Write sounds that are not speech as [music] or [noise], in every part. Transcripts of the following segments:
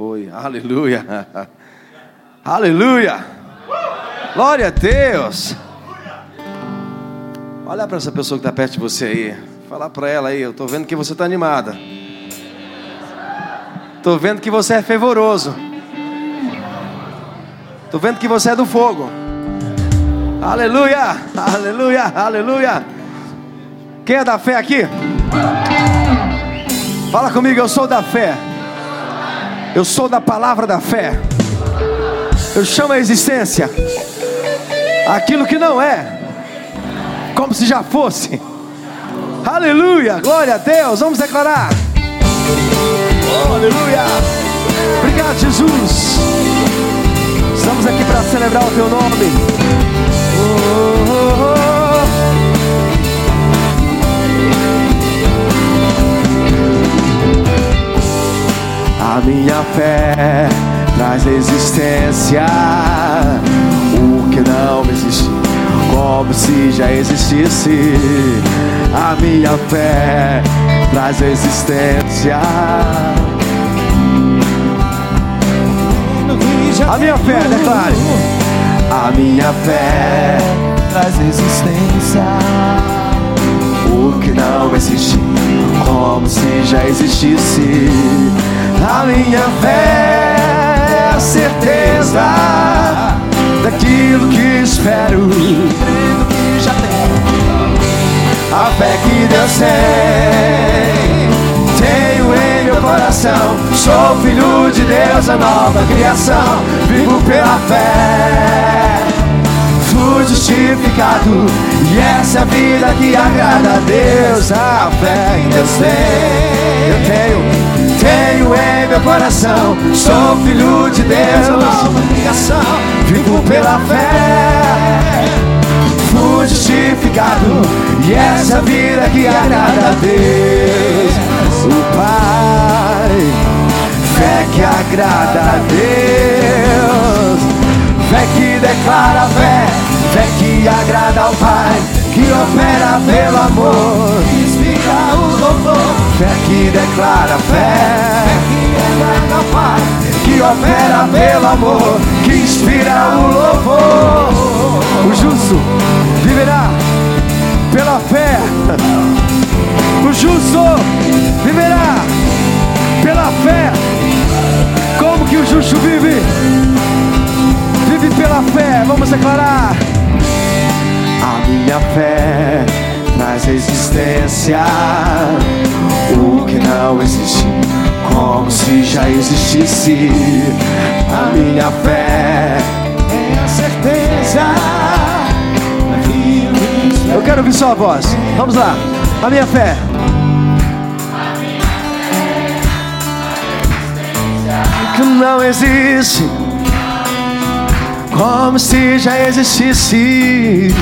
Oi, [laughs] aleluia. Aleluia. Glória a Deus. Olha para essa pessoa que está perto de você aí. Fala para ela aí, eu estou vendo que você está animada. Estou vendo que você é fervoroso. Estou vendo que você é do fogo. Aleluia, aleluia, aleluia. Quem é da fé aqui? Fala comigo, eu sou da fé. Eu sou da palavra da fé. Eu chamo a existência aquilo que não é, como se já fosse. Aleluia, glória a Deus. Vamos declarar. Oh, aleluia. Obrigado, Jesus. Estamos aqui para celebrar o teu nome. Oh, oh, A minha fé traz existência o que não existe, como se já existisse. A minha fé traz existência. A minha fé, declare. A minha fé traz existência. O que não existe, como se já existisse. A minha fé é a certeza daquilo que espero. A fé que Deus tem, tenho em meu coração. Sou filho de Deus, a nova criação. Vivo pela fé, fui justificado. E essa é a vida que agrada a Deus. A fé que Deus tem, eu tenho tenho em meu coração. Sou filho de Deus, nova criação. Vivo pela fé, fui justificado. E essa vida que agrada a Deus, o Pai. Fé que agrada a Deus, fé que declara fé, fé que agrada ao Pai, que opera pelo amor, que inspira o louvor Fé que declara fé, fé que declara Pai, que opera pelo amor, que inspira o louvor. O justo viverá pela fé. O justo viverá pela fé. Como que o justo vive? Vive pela fé. Vamos declarar. A minha fé traz existência o que não existe, como se já existisse. A minha fé é a certeza. Eu quero ouvir sua voz. Vamos lá. A minha fé. Que não existe, como se já existisse.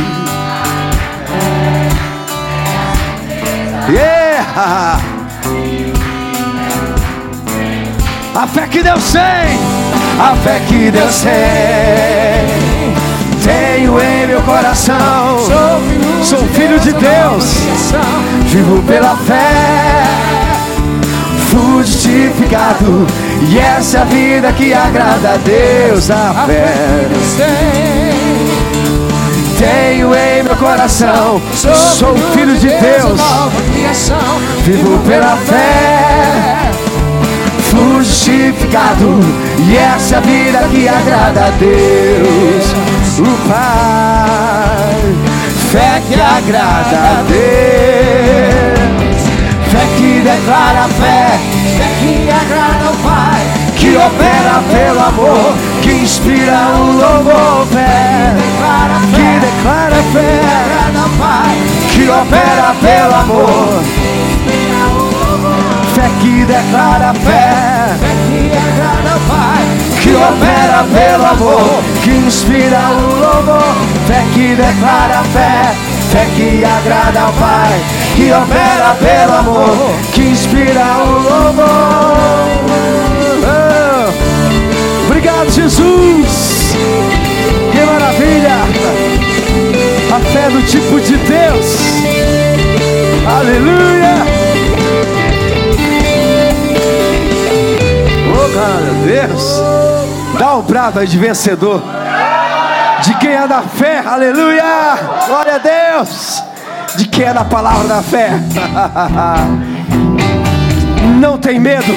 Yeah! A fé que Deus tem, a fé que Deus tem, tenho em meu coração. Sou filho, de Deus, vivo pela fé, justificado. E essa é a vida que agrada a Deus, a, fé. tenho em meu coração. Sou, filho de Deus, vivo pela fé justificado. E essa é a vida que agrada a Deus, o Pai. Fé que agrada a Deus, fé que declara fé, fé que agrada ao Pai, que opera pelo amor, que inspira o louvor, fé, que declara fé, que opera pelo amor. Fé que declara fé, fé que agrada Pai, que opera pelo amor, que inspira o louvor, fé que declara fé, fé que agrada ao Pai, opera pelo amor, que inspira o louvor. Oh, obrigado, Jesus. Que maravilha! A fé do tipo de Deus. Aleluia! Oh, Deus. Dá um brado aí de vencedor. De quem é da fé, aleluia. Glória a Deus. De quem é da palavra da fé. [laughs] Não tem medo.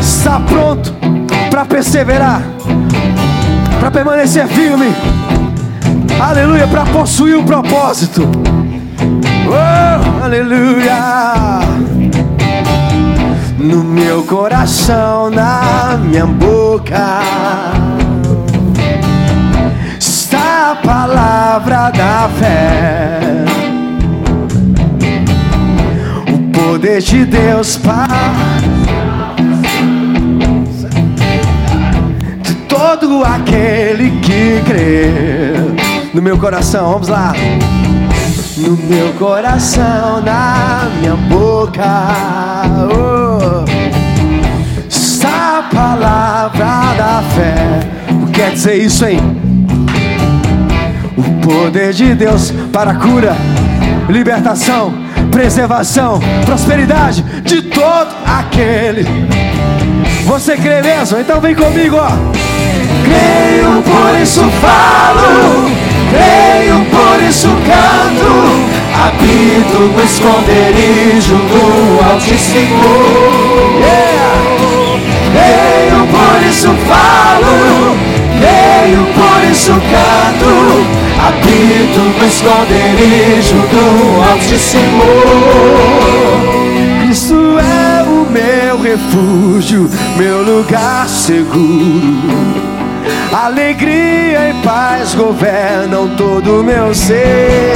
Está pronto para perseverar, para permanecer firme. Aleluia, para possuir o um propósito. Oh, aleluia. No meu coração, na minha boca, palavra da fé. O poder de Deus para de todo aquele que crê. No meu coração, vamos lá no meu coração, na minha boca. Oh, está a palavra da fé. O que quer dizer isso, hein? O poder de Deus para cura, libertação, preservação, prosperidade de todo aquele. Você crê mesmo? Então vem comigo, ó. Creio, por isso falo creio, por isso canto. Habito no esconderijo do Altíssimo. Yeah. Creio, por isso falo. Creio, por isso canto. Habito no esconderijo do Altíssimo. Cristo é o meu refúgio, meu lugar seguro. Alegria e paz governam todo o meu ser.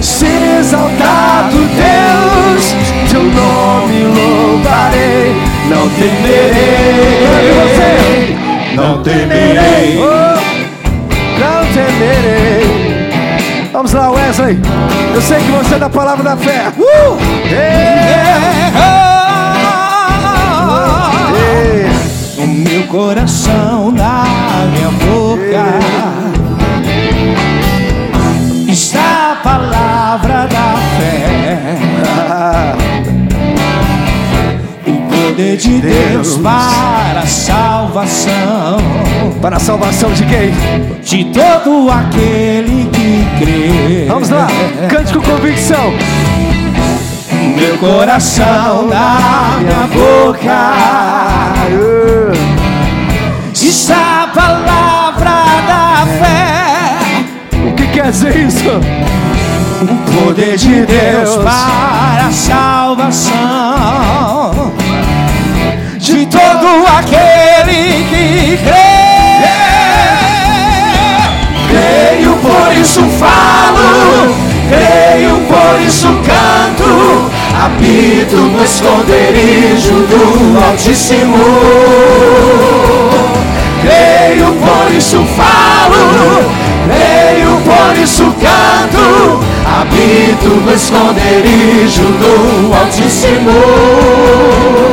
Se exaltado Deus, teu nome louvarei, não temerei. Não temerei. Oh, não temerei. Vamos lá, Wesley. Eu sei que você é da palavra da fé. Uh! Yeah. meu coração, na minha boca está a palavra da fé. O poder de Deus para a salvação. Para a salvação de quem? De todo aquele que crê. Vamos lá, cante com convicção. Meu coração na minha boca está a palavra da fé. O que quer dizer isso? O poder de Deus para a salvação de todo aquele que crê. Creio, por isso falo, creio, por isso canto. Habito no esconderijo do Altíssimo creio, por isso falo, creio, por isso canto, habito no esconderijo do Altíssimo.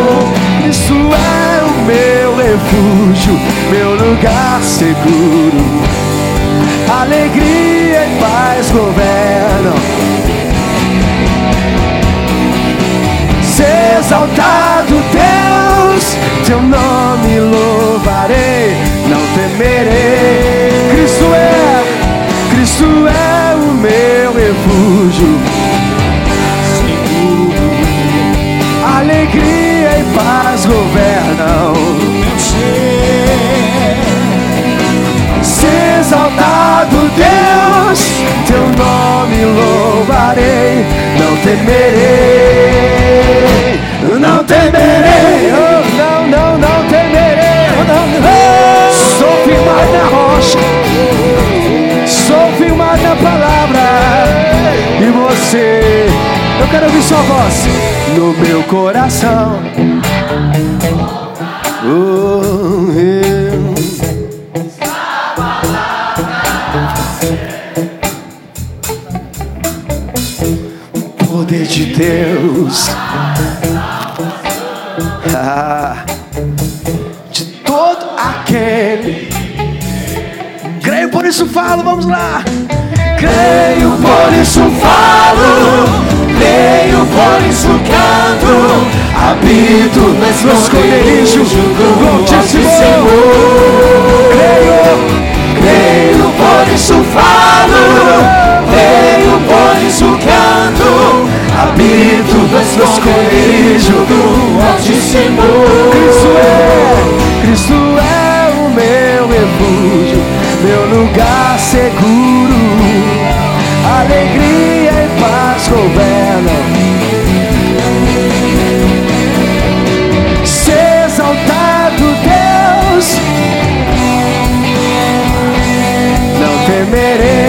Isso é o meu refúgio, meu lugar seguro. Alegria e paz governam. Ser exaltado Deus, teu nome louvarei temerei. Cristo é, Cristo é o meu refúgio. Governam meu ser. Se exaltado Deus, teu nome louvarei. Não temerei, não temerei. Oh, não, não, não temerei. Não, não. Sou firmado na rocha, sou firmado na palavra. E você, eu quero ouvir sua voz no meu coração. Oh, eu. O poder de Deus. Ah aquele. Creio, por isso falo, vamos lá. Creio, por isso falo. Creio, por isso canto. habito no esconderijo do Altíssimo. Creio, creio, por isso creio, por isso canto, habito no esconderijo do Altíssimo. Cristo é, Cristo é o meu refúgio, meu lugar seguro, alegria e paz governam temerei.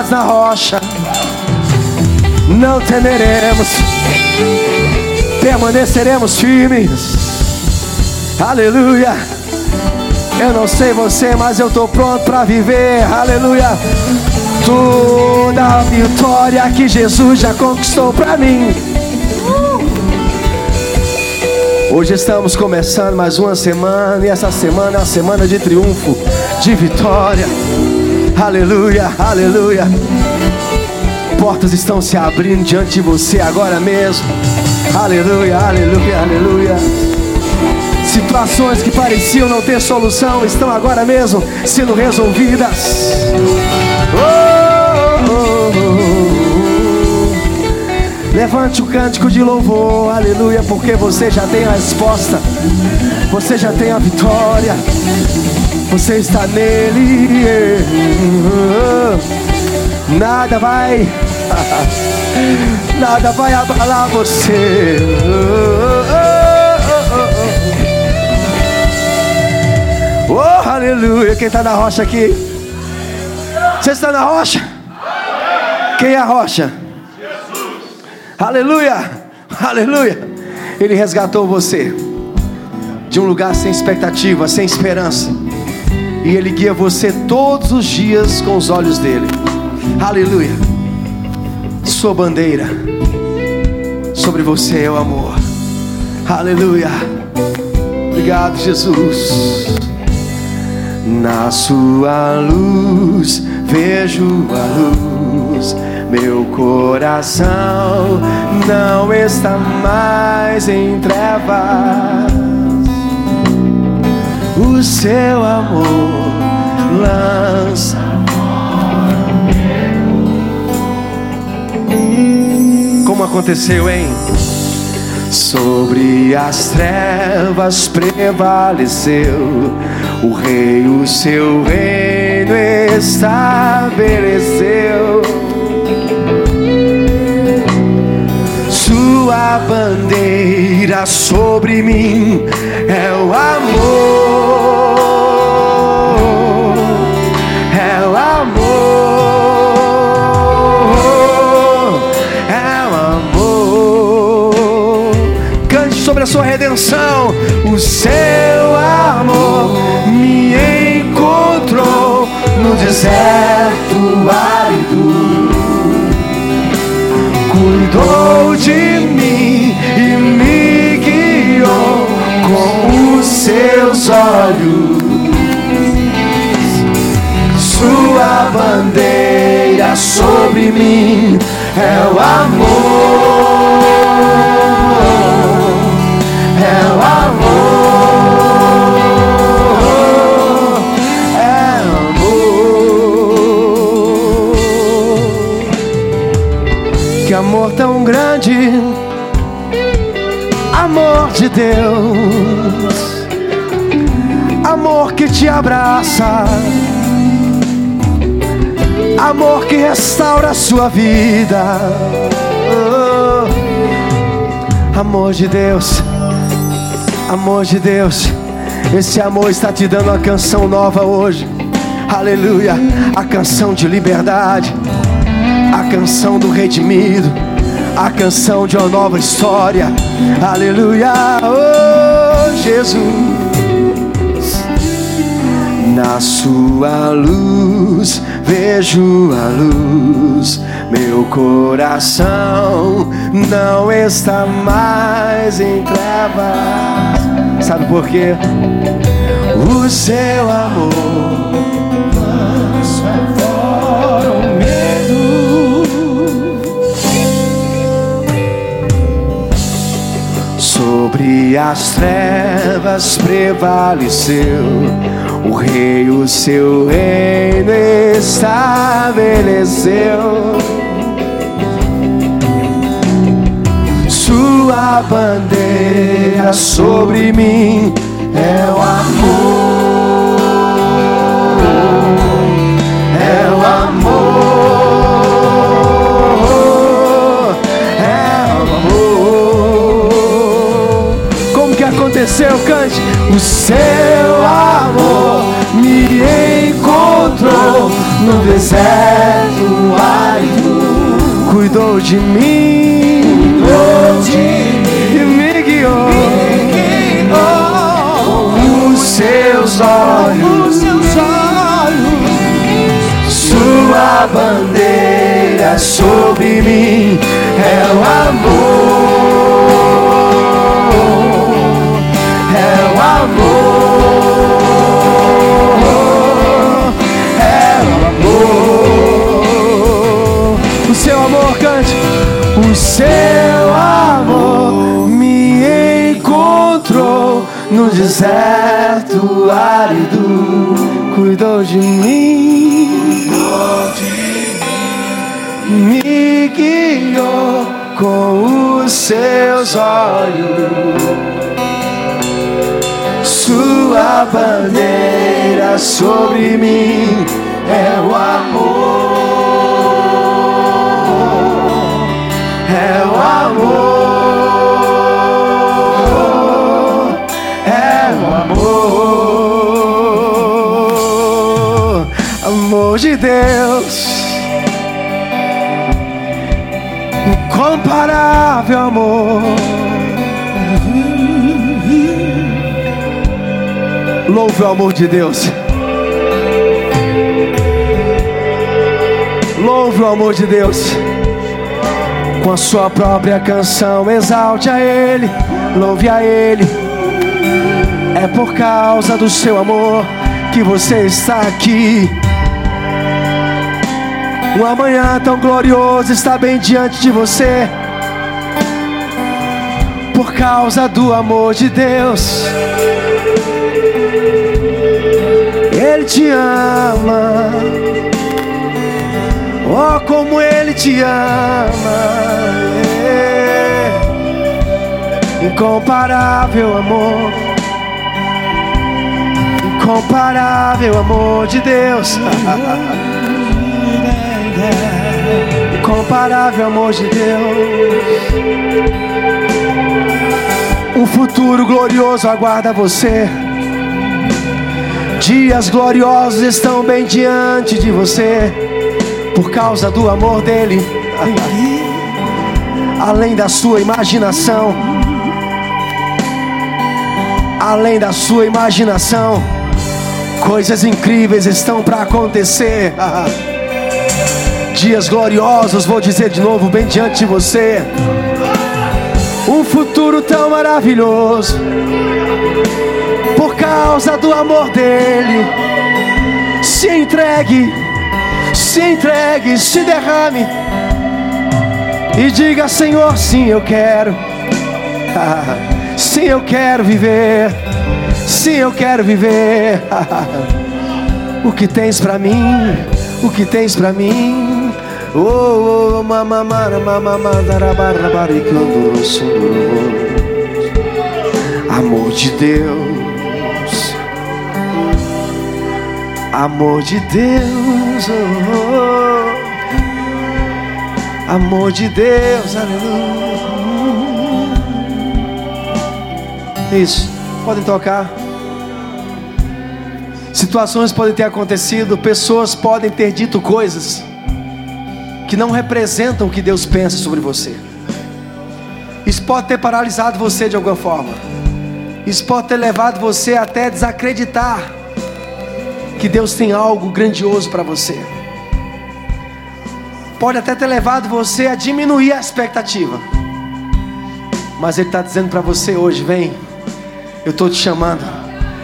Firmados na rocha. Não temeremos. Permaneceremos firmes. Aleluia! Eu não sei você, mas eu estou pronto para viver. Aleluia! Toda a vitória que Jesus já conquistou para mim. Hoje estamos começando mais uma semana e essa semana é uma semana de triunfo, de vitória. Aleluia, aleluia. Portas estão se abrindo diante de você agora mesmo. Aleluia, aleluia, aleluia. Situações que pareciam não ter solução estão agora mesmo sendo resolvidas. Oh, Levante o cântico de louvor, aleluia, porque você já tem a resposta, você já tem a vitória, você está nele. Nada vai, [laughs] nada vai abalar você. Oh, aleluia. Quem está na rocha aqui? Você está na rocha? Quem é a rocha? Aleluia, aleluia. Ele resgatou você de um lugar sem expectativa, sem esperança. E Ele guia você todos os dias com os olhos dele. Aleluia. Sua bandeira sobre você é o amor. Aleluia. Obrigado, Jesus. Na sua luz vejo a luz meu coração não está mais em trevas. O seu amor lança. Como aconteceu, hein? Sobre as trevas prevaleceu o rei, o seu reino estabeleceu. Sua bandeira sobre mim é o amor, é o amor, é o amor. sobre a sua redenção. O seu amor me encontrou no deserto olhos. Sua bandeira sobre mim é o amor. É o amor. É o amor. Que amor tão grande. Amor de Deus. Te abraça. Amor que restaura a sua vida. Oh, amor de Deus, amor de Deus, esse amor está te dando uma canção nova hoje. Aleluia, a canção de liberdade, a canção do redimido, a canção de uma nova história. Aleluia, oh Jesus na sua luz vejo a luz. Meu coração não está mais em trevas. Sabe por quê? O seu amor lança fora o medo. Sobre as trevas prevaleceu o rei o seu reino estabeleceu. Sua bandeira sobre mim é o amor. É o amor. É o amor. Como que aconteceu, cante? O seu amor me encontrou no deserto árido. Cuidou de mim, cuidou de mim e me guiou, me guiou com os seus olhos. Os seus olhos. Sua bandeira sobre mim é o amor amor, é o amor. O seu amor cante, o seu amor me encontrou no deserto árido, cuidou de mim, me guiou com os seus olhos sua bandeira sobre mim é o amor, é o amor, é o amor, amor de Deus, incomparável amor. Louve o amor de Deus. Louve o amor de Deus. Com a sua própria canção, exalte a Ele, louve a Ele. É por causa do seu amor que você está aqui. Um amanhã tão glorioso está bem diante de você. Por causa do amor de Deus. Ele te ama. Oh, como Ele te ama. É. Incomparável amor. Incomparável amor de Deus. [laughs] Incomparável amor de Deus. Futuro glorioso aguarda você. Dias gloriosos estão bem diante de você, por causa do amor dele, [laughs] além da sua imaginação. além da sua imaginação. Coisas incríveis estão para acontecer. [laughs] Dias gloriosos, vou dizer de novo, bem diante de você. Futuro tão maravilhoso, por causa do amor dele. Se entregue, se entregue, se derrame e diga: Senhor, sim, eu quero. [laughs] sim, eu quero viver. Sim, eu quero viver. [laughs] o que tens para mim? O que tens para mim? Oh, oh, mamamara, mamamara, Amor de Deus, amor de Deus, oh, oh. amor de Deus, aleluia. Isso, podem tocar. Situações podem ter acontecido, pessoas podem ter dito coisas que não representam o que Deus pensa sobre você. Isso pode ter paralisado você de alguma forma. Isso pode ter levado você até desacreditar que Deus tem algo grandioso para você. Pode até ter levado você a diminuir a expectativa. Mas Ele está dizendo para você hoje: vem, eu estou te chamando.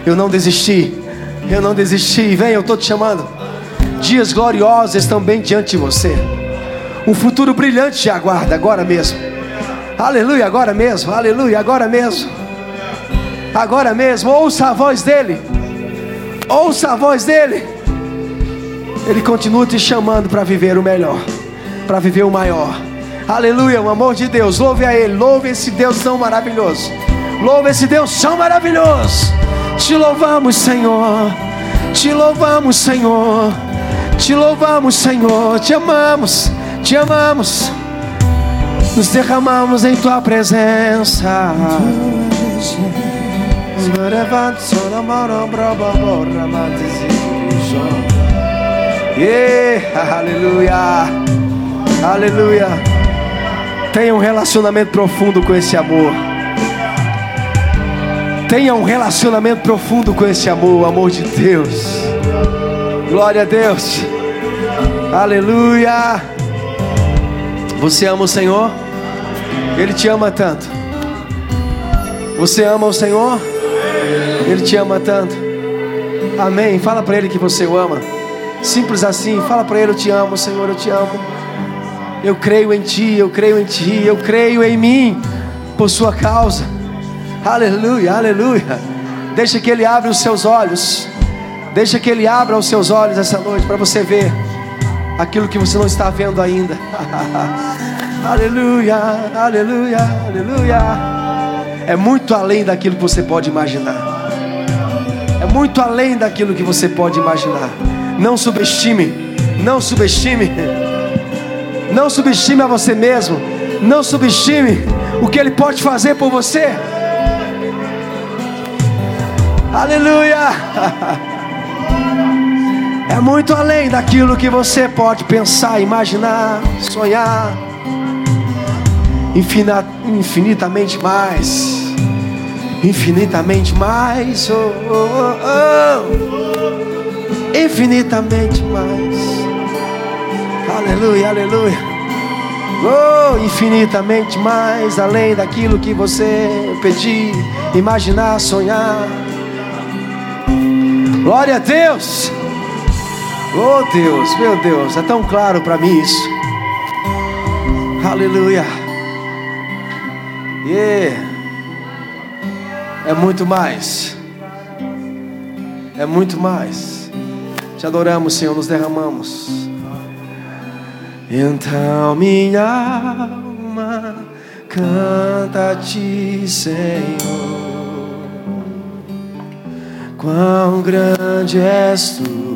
Eu não desisti. Eu não desisti. Vem, eu estou te chamando. Dias gloriosos estão bem diante de você. Um futuro brilhante te aguarda agora mesmo. Aleluia, agora mesmo. Aleluia, agora mesmo. Agora mesmo. Ouça a voz dele. Ouça a voz dele. Ele continua te chamando para viver o melhor, para viver o maior. Aleluia, o amor de Deus. Louve a Ele. Louve esse Deus tão maravilhoso. Louve esse Deus tão maravilhoso. Te louvamos, Senhor. Te louvamos, Senhor. Te louvamos, Senhor. Te amamos te amamos, nos derramamos em tua presença. Yeah, aleluia, aleluia. Tenha um relacionamento profundo com esse amor. Tenha um relacionamento profundo com esse amor, o amor de Deus. Glória a Deus. Aleluia. Você ama o Senhor? Ele te ama tanto. Você ama o Senhor? Ele te ama tanto. Amém. Fala para ele que você o ama. Simples assim. Fala para ele: Eu te amo, Senhor, eu te amo. Eu creio em Ti, eu creio em Ti, eu creio em mim por Sua causa. Aleluia, aleluia. Deixa que Ele abra os seus olhos. Deixa que Ele abra os seus olhos essa noite para você ver aquilo que você não está vendo ainda. [laughs] aleluia, aleluia, aleluia. É muito além daquilo que você pode imaginar. É muito além daquilo que você pode imaginar. Não subestime, não subestime. Não subestime a você mesmo. Não subestime o que Ele pode fazer por você. Aleluia. [laughs] É muito além daquilo que você pode pensar, imaginar, sonhar. Infinitamente mais. Infinitamente mais. Oh, oh, oh, infinitamente mais. Aleluia, aleluia. Oh, infinitamente mais além daquilo que você pedir, imaginar, sonhar. Glória a Deus. Oh Deus, meu Deus, é tão claro para mim isso. Aleluia. Yeah. É muito mais. É muito mais. Te adoramos, Senhor, nos derramamos. Então minha alma canta a ti, Senhor. Quão grande és tu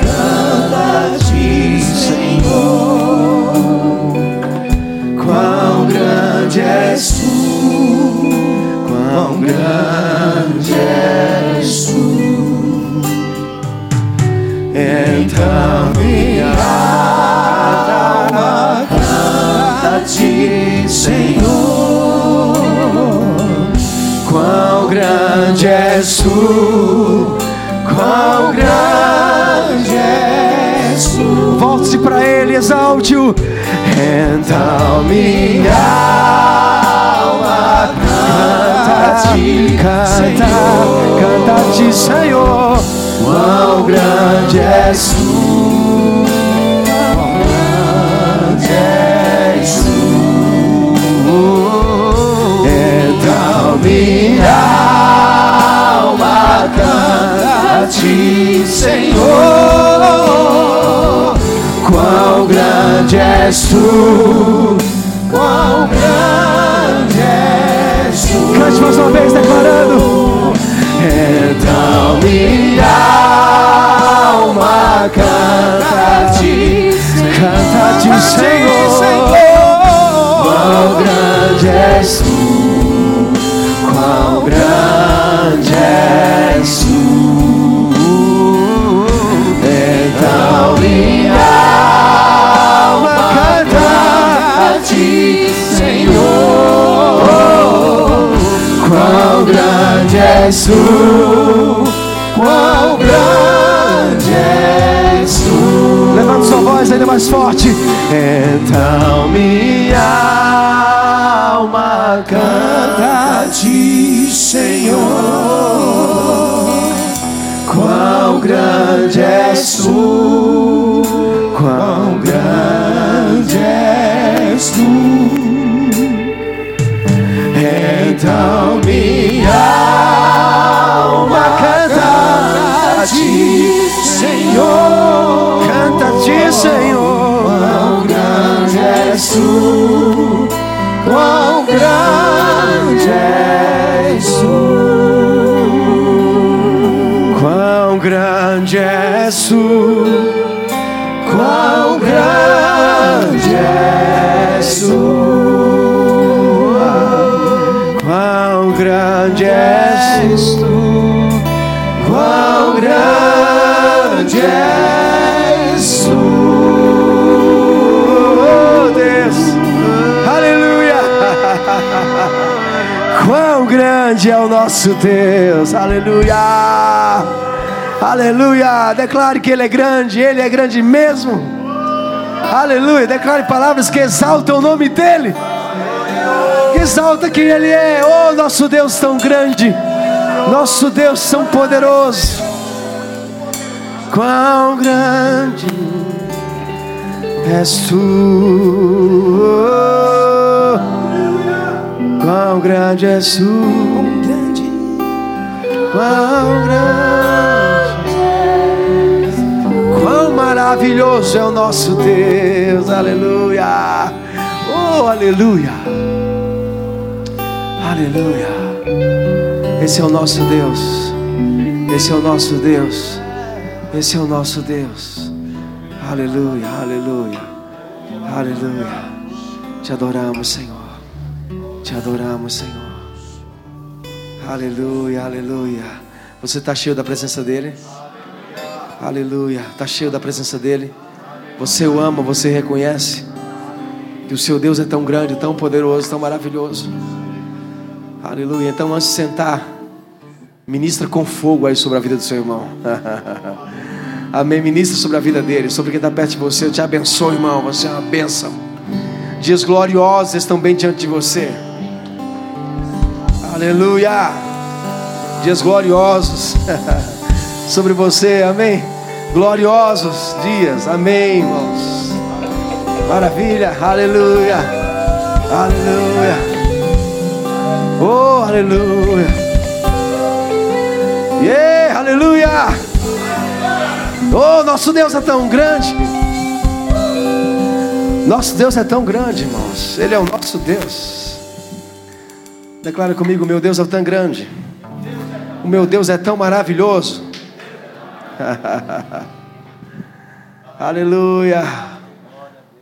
grande és tu, quão grande. Então Volte-se para Ele, exalte-o. Então minha alma canta a ti, canta, canta a ti, Senhor. Quão grande és tu, quão grande és tu. Então minha alma canta a ti, Senhor. Quão grande és tu, quão grande és tu. Cante mais uma vez declarando. Então minha alma canta a ti, canta a ti, Senhor. Quão grande és tu, quão grande és tu. És tu, quão grande és tu. Levanta sua voz ainda mais forte. Então minha alma canta a ti, Senhor. Quão grande és tu, quão grande és tu. Então minha canta Senhor. Canta a ti, Senhor. Quão grande és tu, quão grande és tu. Quão grande és tu, és oh Deus, aleluia. [laughs] Quão grande é o nosso Deus, aleluia, aleluia. Declare que Ele é grande, Ele é grande mesmo, aleluia. Declare palavras que exaltam o nome dEle exalta quem Ele é. Oh, nosso Deus tão grande, nosso Deus tão poderoso. Quão grande és tu, quão grande és tu, quão grande, quão maravilhoso é o nosso Deus, aleluia, oh, aleluia. Aleluia. Esse é o nosso Deus. Esse é o nosso Deus. Esse é o nosso Deus. Aleluia, aleluia. Aleluia. Te adoramos, Senhor. Te adoramos, Senhor. Aleluia, aleluia. Você está cheio da presença dEle? Aleluia. Está cheio da presença dEle? Você o ama, você reconhece que o seu Deus é tão grande, tão poderoso, tão maravilhoso. Aleluia. Então, antes de sentar, ministra com fogo aí sobre a vida do seu irmão. [laughs] Amém. Ministra sobre a vida dele, sobre quem está perto de você. Eu te abençoo, irmão. Você é uma bênção. Dias gloriosos estão bem diante de você. Aleluia. Dias gloriosos [laughs] sobre você. Amém. Gloriosos dias. Amém, irmãos. Maravilha. Aleluia. Aleluia. Oh, aleluia. Yeah, aleluia. Oh, nosso Deus é tão grande. Nosso Deus é tão grande, irmãos. Ele é o nosso Deus. Declara comigo, meu Deus é tão grande. O meu Deus é tão maravilhoso. [laughs] Aleluia.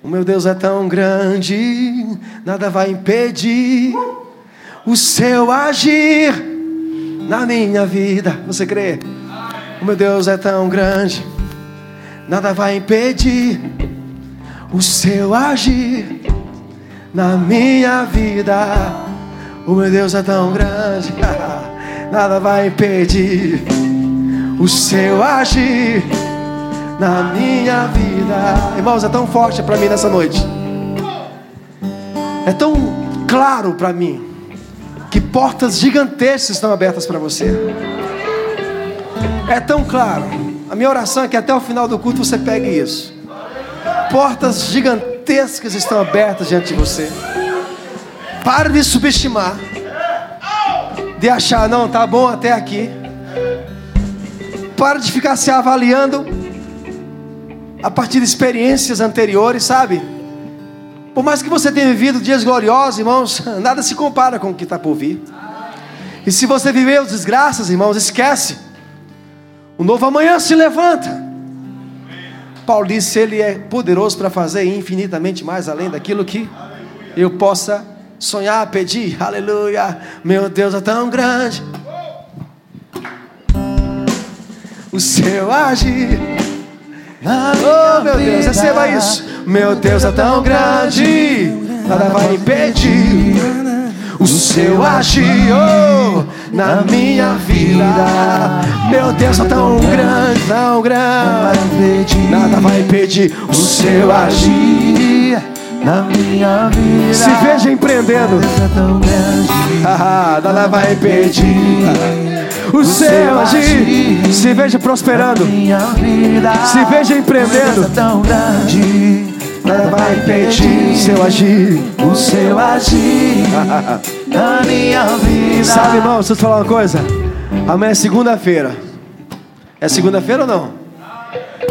O meu Deus é tão grande, nada vai impedir o seu agir na minha vida. Você crê? O meu Deus é tão grande, nada vai impedir o seu agir na minha vida. O meu Deus é tão grande, [laughs] nada vai impedir o seu agir na minha vida. Irmãos, é tão forte para mim nessa noite. É tão claro para mim portas gigantescas estão abertas para você. É tão claro. A minha oração é que até o final do culto você pegue isso. Portas gigantescas estão abertas diante de você. Pare de subestimar. De achar, não, tá bom até aqui. Pare de ficar se avaliando a partir de experiências anteriores, sabe? Por mais que você tenha vivido dias gloriosos, irmãos, [laughs] nada se compara com o que está por vir. E se você viveu desgraças, irmãos, esquece. O novo amanhã se levanta. Paulo disse: Ele é poderoso para fazer infinitamente mais além daquilo que eu possa sonhar, pedir. Aleluia. Meu Deus é tão grande. O seu agir. Oh, meu Deus, receba isso. Meu Deus é tão grande, nada vai impedir o seu agir oh, na minha vida. Meu Deus é tão grande, tão grande, nada vai impedir o seu agir na minha vida. Se veja empreendendo, É. Ah, nada vai impedir o seu agir. Se veja prosperando, Minha vida. se veja empreendendo, tão grande. vai impedir o seu agir. O seu agir [laughs] na minha vida. Sabe, irmão, deixa eu te falar uma coisa. Amanhã é segunda-feira. É segunda-feira ou não?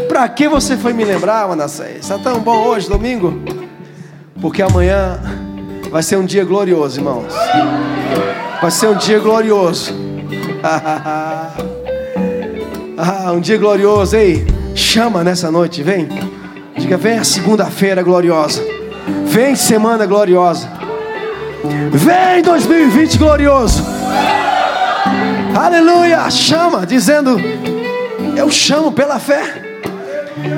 Pra que você foi me lembrar, Manassés? Está tão bom hoje, domingo? Porque amanhã vai ser um dia glorioso, irmãos. Vai ser um dia glorioso. [laughs] ah, um dia glorioso, ei. Chama nessa noite, vem. Diga, vem a segunda-feira gloriosa. Vem semana gloriosa. Vem 2020 glorioso. Aleluia! Chama, dizendo: Eu chamo pela fé.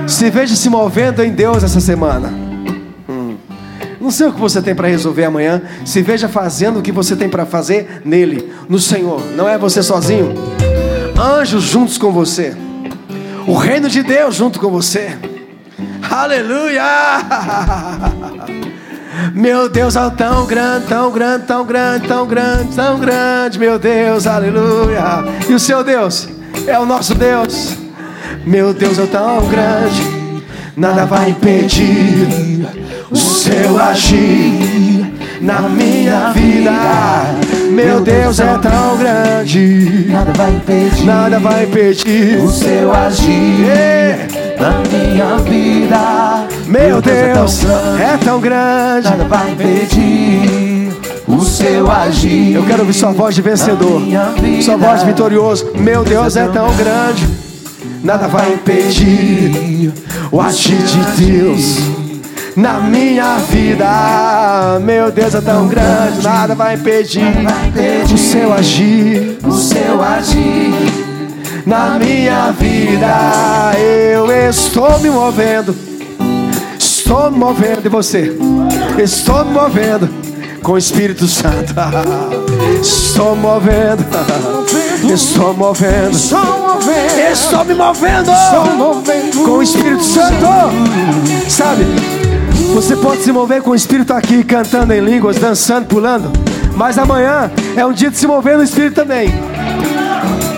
Se veja se movendo em Deus essa semana. Não sei o que você tem para resolver amanhã. Se veja fazendo o que você tem para fazer nele, no Senhor. Não é você sozinho. Anjos juntos com você. O reino de Deus junto com você. Aleluia! [laughs] Meu Deus é tão grande, tão grande, tão grande, tão grande, tão grande, meu Deus, aleluia. E o seu Deus é o nosso Deus. Meu Deus é tão grande, nada vai impedir o seu agir na minha vida. Meu Deus é tão grande, Nada vai impedir nada vai impedir o seu agir É, na minha vida. Meu Deus é tão grande. é tão grande. Nada vai impedir o seu agir. Eu quero ouvir sua voz de vencedor, sua voz de vitorioso. Meu Deus é tão grande, nada vai impedir o agir de Deus na minha vida. Meu Deus é tão grande, nada vai impedir o seu agir o seu agir. na minha vida. Eu estou me movendo, estou me movendo. E você? Estou me movendo com o Espírito Santo. [laughs] Estou movendo, estou movendo, estou me movendo com o Espírito Santo. Sabe? Você pode se mover com o Espírito aqui, cantando em línguas, dançando, pulando. Mas amanhã é um dia de se mover no Espírito também.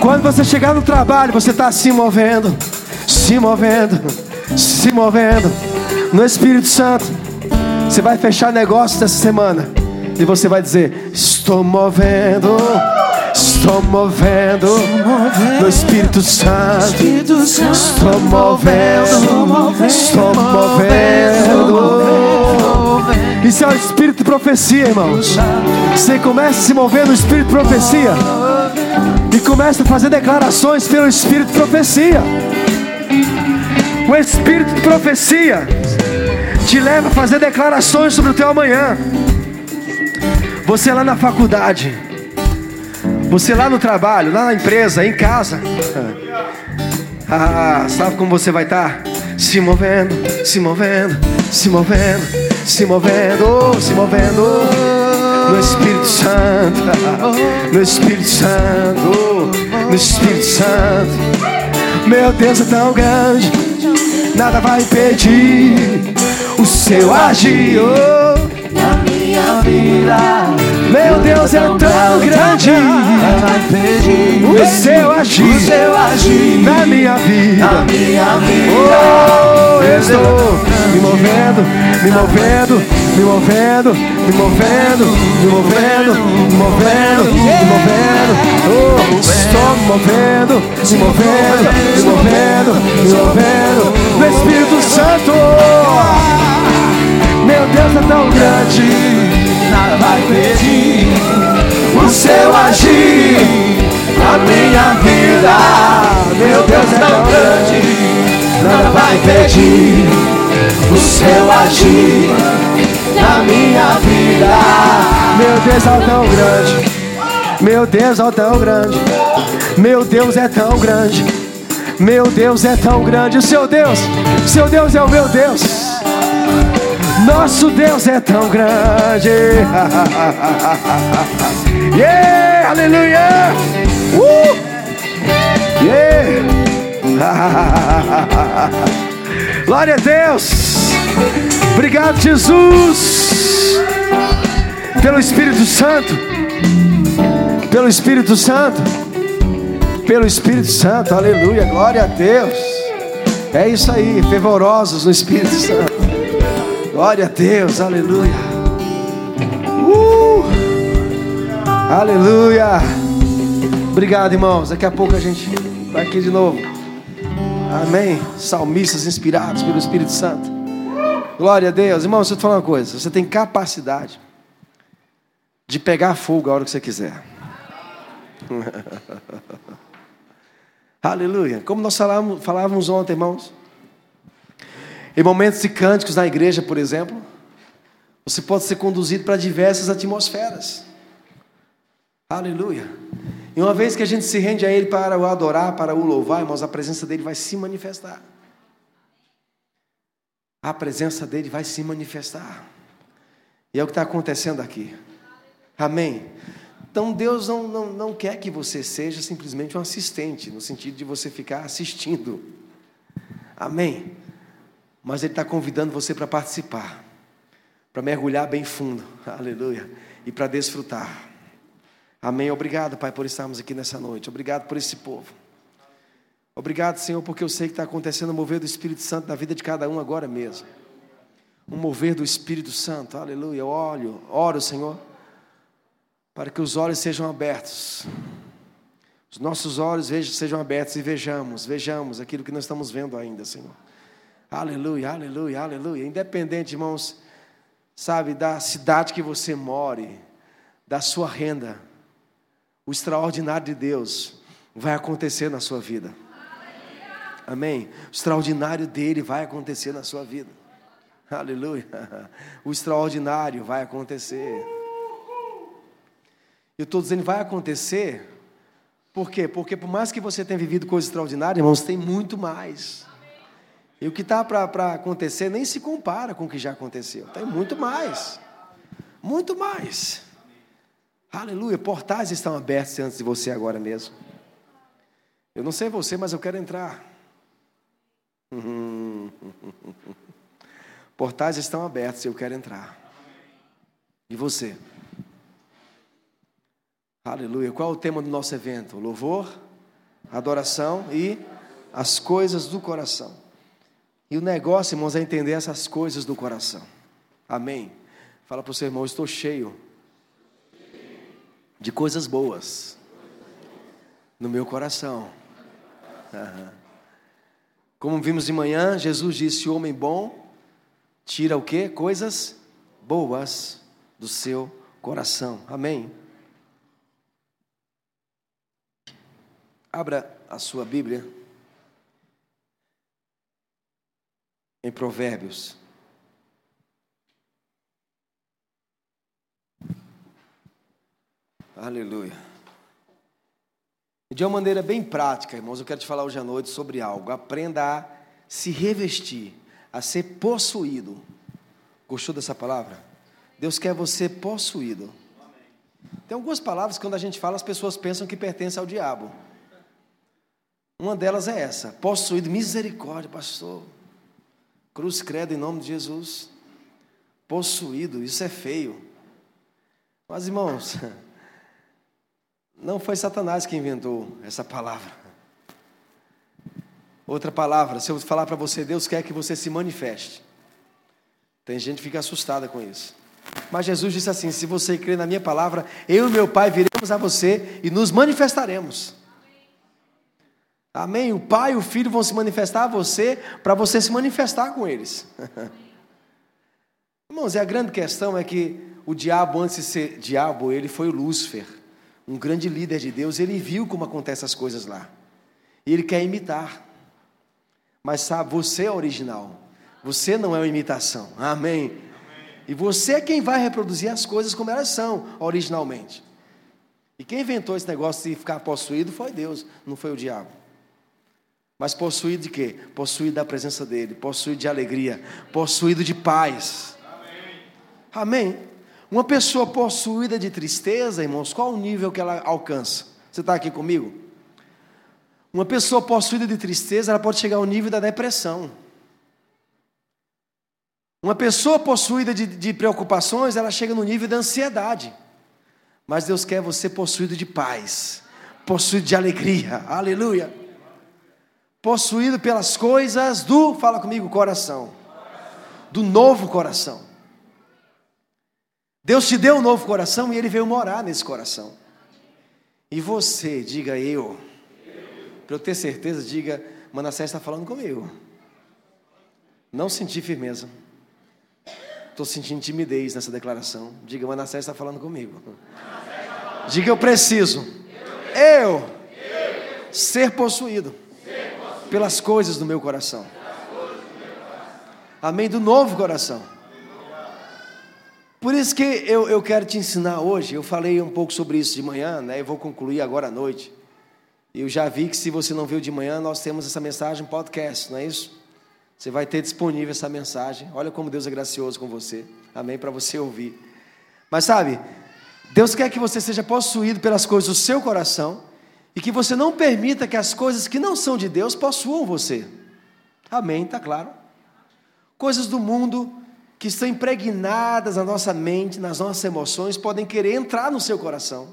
Quando você chegar no trabalho, você está se movendo, se movendo, se movendo no Espírito Santo. Você vai fechar negócios essa semana e você vai dizer: Estou movendo, estou movendo no Espírito Santo. Estou movendo, estou movendo. Isso é o espírito de profecia, irmãos. Você começa a se mover no espírito de profecia. E começa a fazer declarações pelo Espírito de profecia. O Espírito de profecia te leva a fazer declarações sobre o teu amanhã. Você lá na faculdade, você lá no trabalho, lá na empresa, em casa. Ah, sabe como você vai estar? Se movendo, se movendo, se movendo, se movendo, se movendo. No Espírito Santo, no Espírito Santo, no Espírito Santo. Meu Deus é tão grande, nada vai impedir o seu agir. Oh, Na minha vida. Meu Deus é tão grande, o seu agir o seu agir na minha vida. na minha vida. Oh, eu estou me movendo, me movendo, me movendo, me movendo, me movendo, me movendo, me movendo. Oh, estou me movendo, me movendo, me movendo, me movendo. No Espírito Santo, meu Deus é tão grande. Nada vai pedir o seu agir na minha vida. Meu Deus é tão grande. Nada vai pedir o seu agir na minha vida. Meu Deus é tão grande. Meu Deus é tão grande. Meu Deus é tão grande. Meu Deus é tão grande. Seu Deus, seu Deus é o meu Deus. Nosso Deus é tão grande. [laughs] yeah, aleluia. Uh! Yeah. [laughs] Glória a Deus. Obrigado, Jesus. Pelo Espírito Santo. Pelo Espírito Santo. Pelo Espírito Santo. Aleluia. Glória a Deus. É isso aí. Fervorosos no Espírito Santo. Glória a Deus. Aleluia. Uh! Aleluia. Obrigado, irmãos. Daqui a pouco a gente vai aqui de novo. Amém. Salmistas inspirados pelo Espírito Santo. Glória a Deus. Irmão, deixa eu te falar uma coisa. Você tem capacidade de pegar fogo a hora que você quiser. [laughs] Aleluia. Como nós falávamos, falávamos ontem, irmãos. Em momentos de cânticos na igreja, por exemplo, você pode ser conduzido para diversas atmosferas. Aleluia. E uma vez que a gente se rende a Ele para o adorar, para o louvar, irmãos, a presença dele vai se manifestar. A presença dele vai se manifestar. E é o que está acontecendo aqui. Amém. Então Deus não, não, não quer que você seja simplesmente um assistente, no sentido de você ficar assistindo. Amém. Mas Ele está convidando você para participar, para mergulhar bem fundo, [laughs] aleluia, e para desfrutar. Amém. Obrigado, Pai, por estarmos aqui nessa noite. Obrigado por esse povo. Obrigado, Senhor, porque eu sei que está acontecendo o mover do Espírito Santo na vida de cada um agora mesmo. Um mover do Espírito Santo, aleluia. Eu olho, oro, Senhor, para que os olhos sejam abertos. Os nossos olhos sejam abertos e vejamos, vejamos aquilo que nós estamos vendo ainda, Senhor. Aleluia, aleluia, aleluia. Independente, irmãos, sabe, da cidade que você more, da sua renda, o extraordinário de Deus vai acontecer na sua vida. Amém? O extraordinário dele vai acontecer na sua vida. Aleluia. O extraordinário vai acontecer. Eu estou dizendo vai acontecer, por quê? Porque por mais que você tenha vivido coisas extraordinárias, irmãos, tem muito mais. E o que está para acontecer nem se compara com o que já aconteceu. Tem muito mais. Muito mais. Aleluia. Portais estão abertos antes de você agora mesmo. Eu não sei você, mas eu quero entrar. [laughs] Portais estão abertos e eu quero entrar. E você? Aleluia. Qual é o tema do nosso evento? Louvor, adoração e as coisas do coração. E o negócio, irmãos, é entender essas coisas do coração. Amém. Fala para o seu irmão, estou cheio de coisas boas no meu coração. Como vimos de manhã, Jesus disse: o homem bom tira o que? Coisas boas do seu coração. Amém. Abra a sua Bíblia em Provérbios. Aleluia. De uma maneira bem prática, irmãos, eu quero te falar hoje à noite sobre algo. Aprenda a se revestir, a ser possuído. Gostou dessa palavra? Deus quer você possuído. Tem algumas palavras que quando a gente fala, as pessoas pensam que pertence ao diabo. Uma delas é essa: possuído, misericórdia, pastor. Cruz credo em nome de Jesus. Possuído, isso é feio. Mas irmãos, [laughs] não foi Satanás que inventou essa palavra. Outra palavra, se eu falar para você, Deus quer que você se manifeste. Tem gente que fica assustada com isso. Mas Jesus disse assim: se você crer na minha palavra, eu e meu Pai viremos a você e nos manifestaremos. Amém? O Pai e o Filho vão se manifestar a você para você se manifestar com eles. [laughs] Irmãos, e a grande questão é que o diabo, antes de ser diabo, ele foi o Lúcifer, um grande líder de Deus. Ele viu como acontecem as coisas lá. E ele quer imitar. Mas sabe, você é original. Você não é uma imitação. Amém? Amém. E você é quem vai reproduzir as coisas como elas são originalmente. E quem inventou esse negócio de ficar possuído foi Deus, não foi o diabo. Mas possuído de quê? Possuído da presença dele, possuído de alegria, possuído de paz. Amém. Amém. Uma pessoa possuída de tristeza, irmãos, qual o nível que ela alcança? Você está aqui comigo? Uma pessoa possuída de tristeza, ela pode chegar ao nível da depressão. Uma pessoa possuída de, de preocupações, ela chega no nível da ansiedade. Mas Deus quer você possuído de paz, possuído de alegria. Aleluia possuído pelas coisas do, fala comigo, coração. Do novo coração. Deus te deu um novo coração e ele veio morar nesse coração. E você, diga eu. Para eu ter certeza, diga, Manassés está falando comigo. Não senti firmeza. Estou sentindo timidez nessa declaração. Diga, Manassés está falando comigo. Diga, eu preciso. Eu ser possuído pelas coisas do meu coração. Amém? Do novo coração. Por isso que eu, eu quero te ensinar hoje. Eu falei um pouco sobre isso de manhã, né? Eu vou concluir agora à noite. Eu já vi que se você não viu de manhã, nós temos essa mensagem podcast, não é isso? Você vai ter disponível essa mensagem. Olha como Deus é gracioso com você. Amém? Para você ouvir. Mas sabe, Deus quer que você seja possuído pelas coisas do seu coração e que você não permita que as coisas que não são de Deus possuam você. Amém, está claro? Coisas do mundo que estão impregnadas na nossa mente, nas nossas emoções, podem querer entrar no seu coração.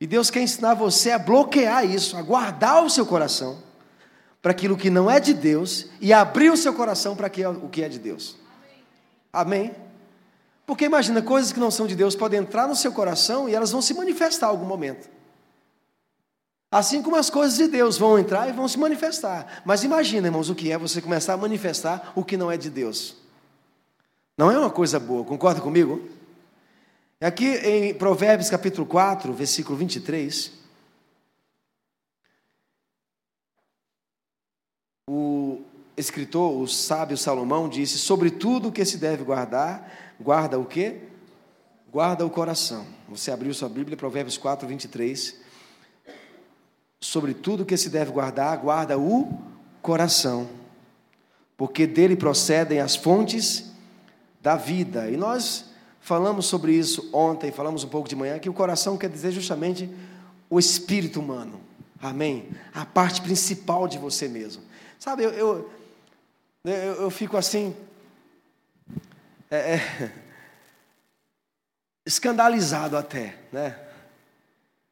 E Deus quer ensinar você a bloquear isso, a guardar o seu coração para aquilo que não é de Deus e abrir o seu coração para o que é de Deus. Amém? Porque imagina, coisas que não são de Deus podem entrar no seu coração e elas vão se manifestar em algum momento. Assim como as coisas de Deus vão entrar e vão se manifestar. Mas imagina, irmãos, o que é você começar a manifestar o que não é de Deus. Não é uma coisa boa, concorda comigo? Aqui em Provérbios capítulo 4, versículo 23. O escritor, o sábio Salomão, disse: Sobre tudo que se deve guardar, guarda o quê? Guarda o coração. Você abriu sua Bíblia, Provérbios 4, 23 sobre tudo que se deve guardar, guarda o coração, porque dele procedem as fontes da vida. E nós falamos sobre isso ontem, falamos um pouco de manhã, que o coração quer dizer justamente o espírito humano. Amém? A parte principal de você mesmo. Sabe, eu, eu, eu, eu fico assim. É, é, [laughs] escandalizado até, né?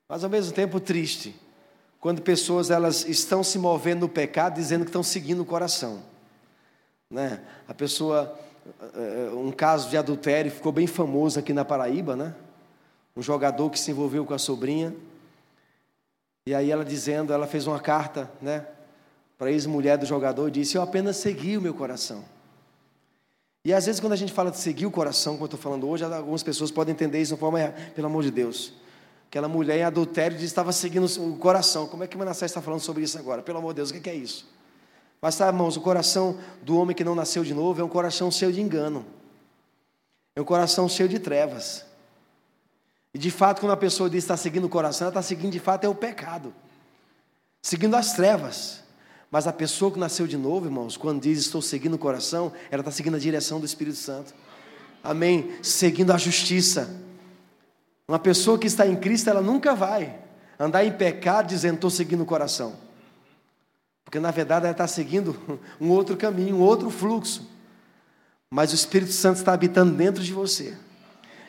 Mas ao mesmo tempo triste quando pessoas elas estão se movendo no pecado dizendo que estão seguindo o coração. Né? A pessoa, eh, um caso de adultério ficou bem famoso aqui na Paraíba, né? Um jogador que se envolveu com a sobrinha. E aí ela dizendo, ela fez uma carta, né? Para a ex-mulher do jogador e disse: Eu apenas segui o meu coração. E às vezes, quando a gente fala de seguir o coração, como eu estou falando hoje, algumas pessoas podem entender isso de uma forma errada. Pelo amor de Deus. Aquela mulher em adultério diz estava seguindo o coração. Como é que Manassés está falando sobre isso agora? Pelo amor de Deus, o que é isso? Mas sabe, irmãos, o coração do homem que não nasceu de novo é um coração cheio de engano. É um coração cheio de trevas. E de fato, quando a pessoa diz está seguindo o coração, ela está seguindo de fato é o pecado. Seguindo as trevas. Mas a pessoa que nasceu de novo, irmãos, quando diz estou seguindo o coração, ela está seguindo a direção do Espírito Santo. Amém? Seguindo a justiça. Uma pessoa que está em Cristo, ela nunca vai andar em pecado dizendo estou seguindo o coração. Porque na verdade ela está seguindo um outro caminho, um outro fluxo. Mas o Espírito Santo está habitando dentro de você.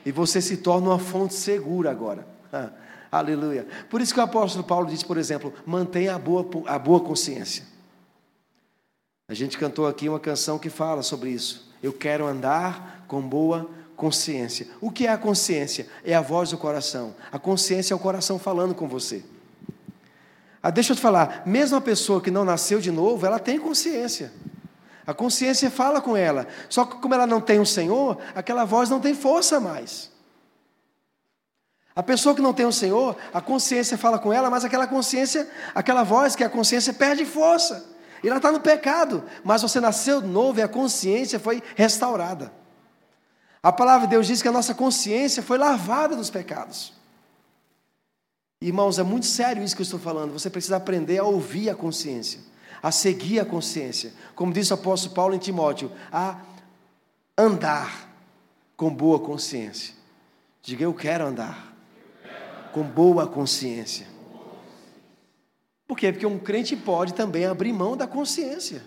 E você se torna uma fonte segura agora. Ah, aleluia. Por isso que o apóstolo Paulo diz, por exemplo, mantenha a boa, a boa consciência. A gente cantou aqui uma canção que fala sobre isso. Eu quero andar com boa consciência. O que é a consciência? É a voz do coração. A consciência é o coração falando com você. Ah, deixa eu te falar, mesmo a pessoa que não nasceu de novo, ela tem consciência. A consciência fala com ela. Só que como ela não tem o Senhor, aquela voz não tem força mais. A pessoa que não tem o Senhor, a consciência fala com ela, mas aquela consciência, aquela voz que é a consciência perde força. E ela está no pecado, mas você nasceu novo e a consciência foi restaurada. A palavra de Deus diz que a nossa consciência foi lavada dos pecados. Irmãos, é muito sério isso que eu estou falando. Você precisa aprender a ouvir a consciência, a seguir a consciência. Como disse o apóstolo Paulo em Timóteo, a andar com boa consciência. Diga, eu quero andar com boa consciência. Por quê? Porque um crente pode também abrir mão da consciência.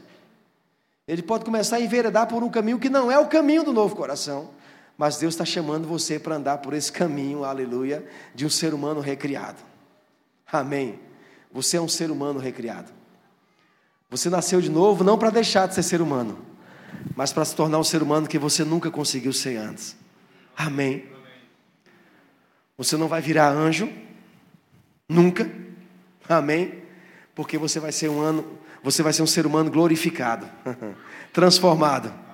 Ele pode começar a enveredar por um caminho que não é o caminho do novo coração. Mas Deus está chamando você para andar por esse caminho, aleluia, de um ser humano recriado. Amém. Você é um ser humano recriado. Você nasceu de novo não para deixar de ser ser humano, mas para se tornar um ser humano que você nunca conseguiu ser antes. Amém. Você não vai virar anjo, nunca. Amém. Porque você vai ser um ano, você vai ser um ser humano glorificado, [laughs] transformado.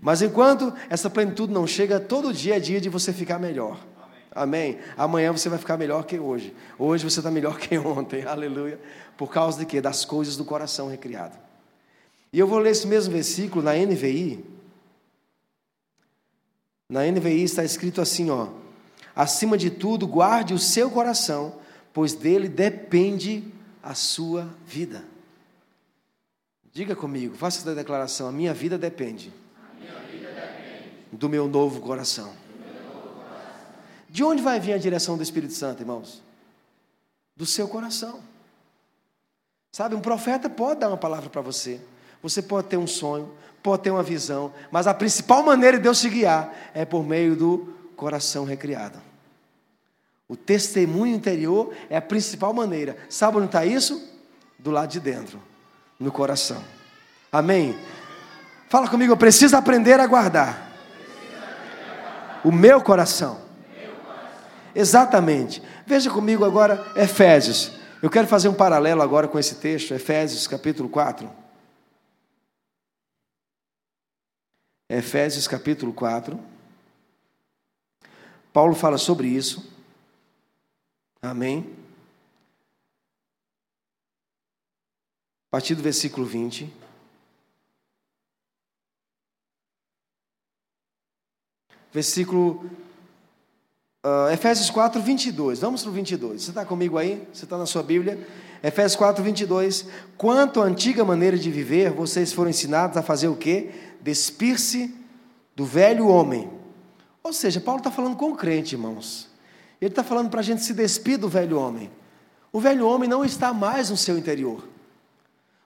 Mas enquanto essa plenitude não chega, todo dia é dia de você ficar melhor. Amém? Amanhã você vai ficar melhor que hoje. Hoje você está melhor [laughs] que ontem. Aleluia. Por causa de quê? Das coisas do coração recriado. E eu vou ler esse mesmo versículo na NVI. Na NVI está escrito assim, ó: Acima de tudo, guarde o seu coração, pois dele depende a sua vida. Diga comigo, faça essa declaração: a minha vida depende do meu novo coração. De onde vai vir a direção do Espírito Santo, irmãos? Do seu coração. Sabe, um profeta pode dar uma palavra para você. Você pode ter um sonho, pode ter uma visão, mas a principal maneira de Deus te guiar é por meio do coração recriado. O testemunho interior é a principal maneira. Sabe onde está isso? Do lado de dentro, no coração. Amém? Fala comigo, eu preciso aprender a guardar o meu coração. Exatamente. Veja comigo agora Efésios. Eu quero fazer um paralelo agora com esse texto, Efésios capítulo 4. Efésios capítulo 4. Paulo fala sobre isso. Amém. A partir do versículo 20. Versículo uh, Efésios 4, 22. Vamos para o 22. Você está comigo aí? Você está na sua Bíblia? Efésios 4, 22. Quanto à antiga maneira de viver, vocês foram ensinados a fazer o quê? Despir-se do velho homem. Ou seja, Paulo está falando com o crente, irmãos. Ele está falando para a gente se despir do velho homem. O velho homem não está mais no seu interior.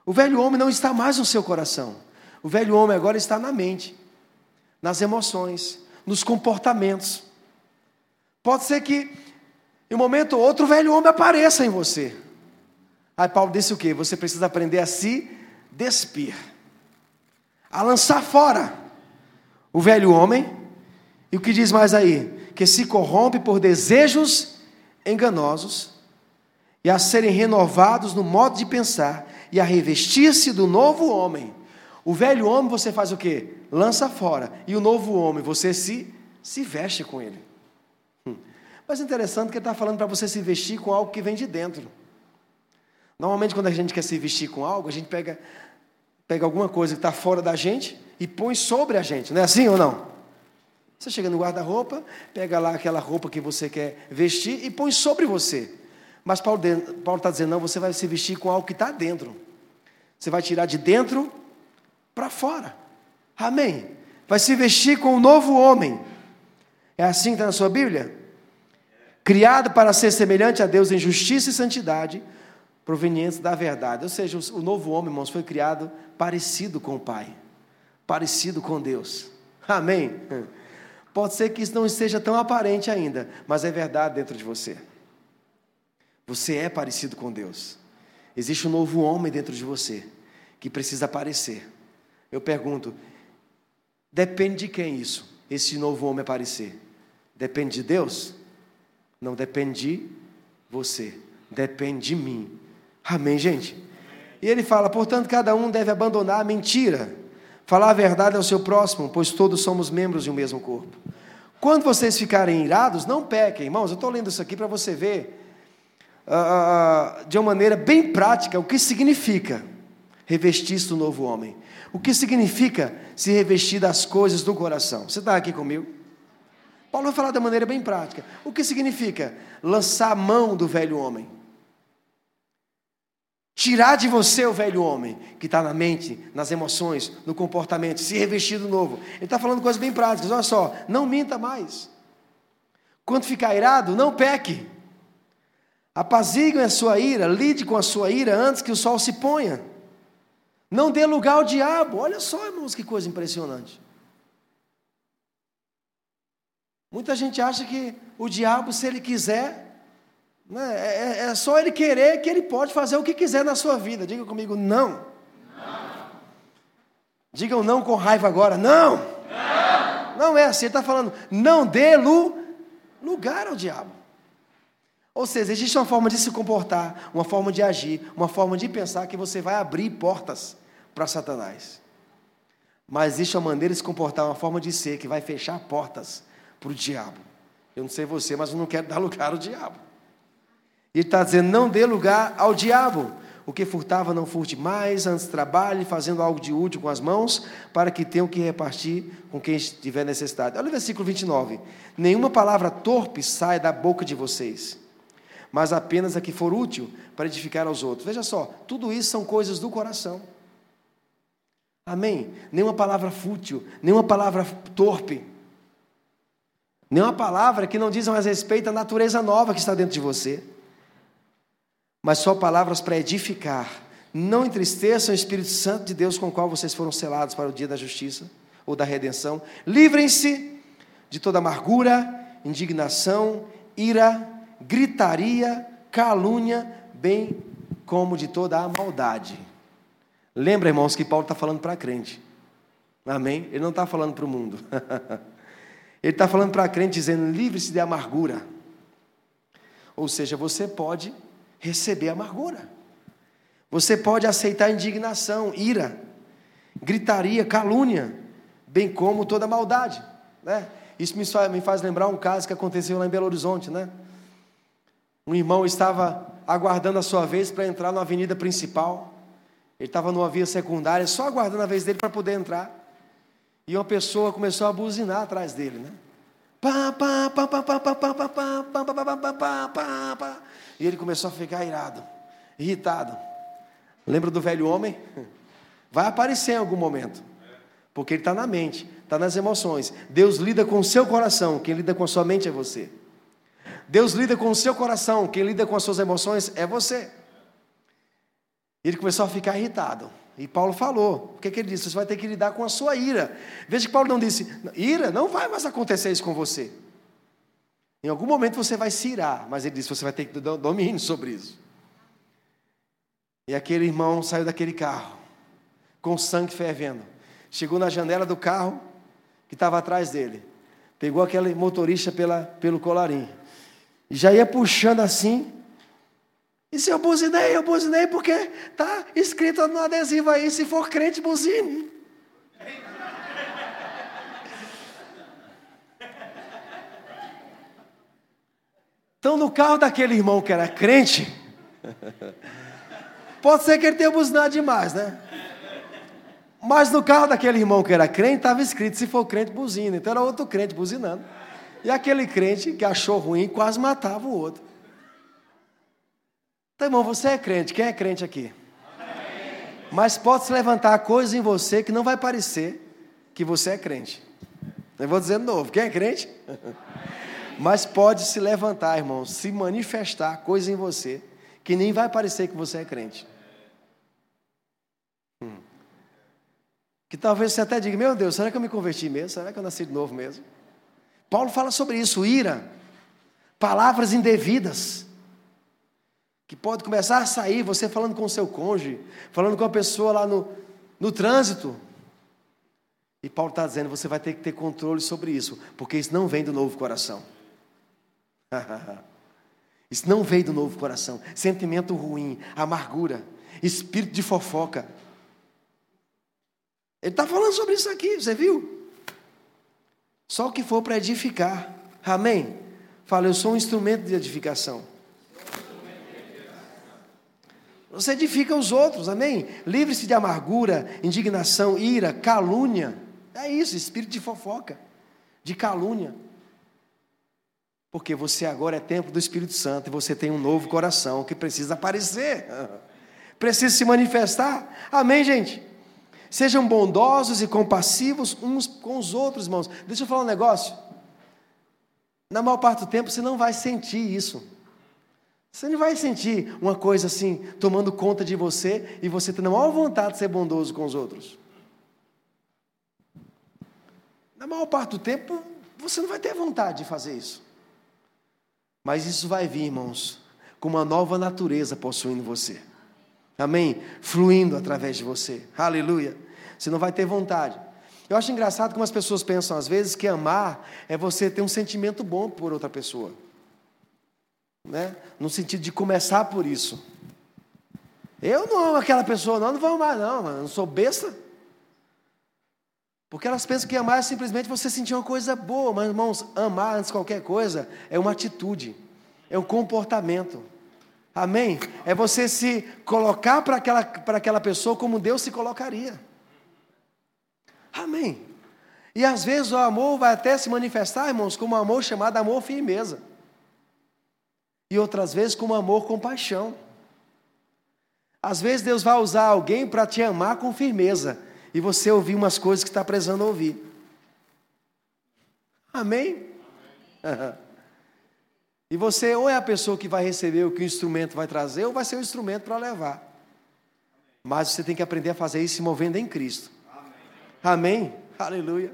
O velho homem não está mais no seu coração. O velho homem agora está na mente, nas emoções, nos comportamentos. Pode ser que, em um momento ou outro, o velho homem apareça em você. Aí Paulo disse o que? Você precisa aprender a se despir, a lançar fora o velho homem. E o que diz mais aí? Que se corrompe por desejos enganosos e a serem renovados no modo de pensar e a revestir-se do novo homem o velho homem você faz o quê? Lança fora. E o novo homem, você se, se veste com ele. Hum. Mas é interessante que ele está falando para você se vestir com algo que vem de dentro. Normalmente, quando a gente quer se vestir com algo, a gente pega, pega alguma coisa que está fora da gente e põe sobre a gente, não é assim ou não? Você chega no guarda-roupa, pega lá aquela roupa que você quer vestir e põe sobre você. Mas Paulo está dizendo, não, você vai se vestir com algo que está dentro. Você vai tirar de dentro para fora. Amém. Vai se vestir com um novo homem. É assim que está na sua Bíblia? Criado para ser semelhante a Deus em justiça e santidade, provenientes da verdade. Ou seja, o novo homem, irmãos, foi criado parecido com o Pai, parecido com Deus. Amém. Pode ser que isso não esteja tão aparente ainda, mas é verdade dentro de você. Você é parecido com Deus. Existe um novo homem dentro de você que precisa aparecer. Eu pergunto: depende de quem isso? Esse novo homem aparecer? Depende de Deus? Não depende de você, depende de mim. Amém, gente? E ele fala: portanto, cada um deve abandonar a mentira, falar a verdade ao seu próximo, pois todos somos membros de um mesmo corpo. Quando vocês ficarem irados, não pequem, irmãos. Eu estou lendo isso aqui para você ver uh, de uma maneira bem prática o que significa revestir-se do novo homem. O que significa se revestir das coisas do coração? Você está aqui comigo? Paulo vai falar de maneira bem prática. O que significa lançar a mão do velho homem? Tirar de você o velho homem, que está na mente, nas emoções, no comportamento, se revestir do novo. Ele está falando coisas bem práticas. Olha só, não minta mais. Quando ficar irado, não peque. Apazigue a sua ira, lide com a sua ira antes que o sol se ponha. Não dê lugar ao diabo. Olha só, irmãos, que coisa impressionante. Muita gente acha que o diabo, se ele quiser, né, é, é, é só ele querer que ele pode fazer o que quiser na sua vida. Diga comigo, não. não. Digam não com raiva agora, não. Não, não é assim, ele está falando, não dê lugar ao diabo. Ou seja, existe uma forma de se comportar, uma forma de agir, uma forma de pensar que você vai abrir portas para Satanás. Mas existe uma maneira de se comportar, uma forma de ser que vai fechar portas para o diabo. Eu não sei você, mas eu não quero dar lugar ao diabo. Ele está dizendo: não dê lugar ao diabo. O que furtava, não furte mais, antes trabalhe, fazendo algo de útil com as mãos, para que tenham que repartir com quem tiver necessidade. Olha o versículo 29. Nenhuma palavra torpe sai da boca de vocês mas apenas a que for útil para edificar aos outros. Veja só, tudo isso são coisas do coração. Amém? Nenhuma palavra fútil, nenhuma palavra torpe, nenhuma palavra que não diz mais respeito à natureza nova que está dentro de você, mas só palavras para edificar. Não entristeçam o Espírito Santo de Deus com o qual vocês foram selados para o dia da justiça ou da redenção. Livrem-se de toda amargura, indignação, ira, gritaria, calúnia, bem como de toda a maldade. Lembra, irmãos, que Paulo está falando para a crente. Amém? Ele não está falando para o mundo. [laughs] Ele está falando para a crente, dizendo: livre-se de amargura. Ou seja, você pode receber amargura. Você pode aceitar indignação, ira, gritaria, calúnia, bem como toda maldade. Né? Isso me faz lembrar um caso que aconteceu lá em Belo Horizonte, né? Um irmão estava aguardando a sua vez para entrar na avenida principal. Ele estava numa via secundária, só aguardando a vez dele para poder entrar. E uma pessoa começou a buzinar atrás dele, né? E ele começou a ficar irado, irritado. Lembra do velho homem? Vai aparecer em algum momento, porque ele está na mente, está nas emoções. Deus lida com o seu coração, quem lida com a sua mente é você. Deus lida com o seu coração, quem lida com as suas emoções é você. Ele começou a ficar irritado. E Paulo falou: o que, que ele disse? Você vai ter que lidar com a sua ira. Veja que Paulo não disse: ira, não vai mais acontecer isso com você. Em algum momento você vai se irar, mas ele disse: você vai ter que dar domínio sobre isso. E aquele irmão saiu daquele carro, com sangue fervendo. Chegou na janela do carro que estava atrás dele. Pegou aquele motorista pela, pelo colarinho já ia puxando assim. E se eu buzinei, eu buzinei porque está escrito no adesivo aí, se for crente, buzine. Então, no carro daquele irmão que era crente, pode ser que ele tenha buzinado demais, né? Mas no carro daquele irmão que era crente, estava escrito: se for crente, buzina. Então era outro crente buzinando. E aquele crente que achou ruim quase matava o outro. Então, irmão, você é crente. Quem é crente aqui? Mas pode se levantar coisa em você que não vai parecer que você é crente. Eu vou dizer de novo: quem é crente? [laughs] Mas pode se levantar, irmão, se manifestar coisa em você que nem vai parecer que você é crente. Hum. Que talvez você até diga: Meu Deus, será que eu me converti mesmo? Será que eu nasci de novo mesmo? Paulo fala sobre isso, ira, palavras indevidas, que pode começar a sair, você falando com o seu cônjuge, falando com a pessoa lá no, no trânsito. E Paulo está dizendo, você vai ter que ter controle sobre isso, porque isso não vem do novo coração. [laughs] isso não vem do novo coração. Sentimento ruim, amargura, espírito de fofoca. Ele está falando sobre isso aqui, você viu? Só o que for para edificar. Amém? Fala, eu sou um instrumento de edificação. Você edifica os outros, amém? Livre-se de amargura, indignação, ira, calúnia. É isso, espírito de fofoca, de calúnia. Porque você agora é templo do Espírito Santo e você tem um novo coração que precisa aparecer, [laughs] precisa se manifestar. Amém, gente? Sejam bondosos e compassivos uns com os outros, irmãos. Deixa eu falar um negócio. Na maior parte do tempo você não vai sentir isso. Você não vai sentir uma coisa assim, tomando conta de você e você tendo a maior vontade de ser bondoso com os outros. Na maior parte do tempo, você não vai ter vontade de fazer isso. Mas isso vai vir, irmãos, com uma nova natureza possuindo você. Amém? Fluindo através de você. Aleluia. Você não vai ter vontade. Eu acho engraçado como as pessoas pensam às vezes que amar é você ter um sentimento bom por outra pessoa. Né? No sentido de começar por isso. Eu não amo aquela pessoa, não, não vou amar, não, mano. Não sou besta. Porque elas pensam que amar é simplesmente você sentir uma coisa boa, mas irmãos, amar antes de qualquer coisa é uma atitude, é um comportamento. Amém? É você se colocar para aquela, para aquela pessoa como Deus se colocaria. Amém. E às vezes o amor vai até se manifestar, irmãos, como um amor chamado amor firmeza. E outras vezes como amor com paixão. Às vezes Deus vai usar alguém para te amar com firmeza e você ouvir umas coisas que está precisando ouvir. Amém? Amém. [laughs] E você ou é a pessoa que vai receber o que o instrumento vai trazer, ou vai ser o instrumento para levar. Mas você tem que aprender a fazer isso se movendo em Cristo. Amém? Aleluia.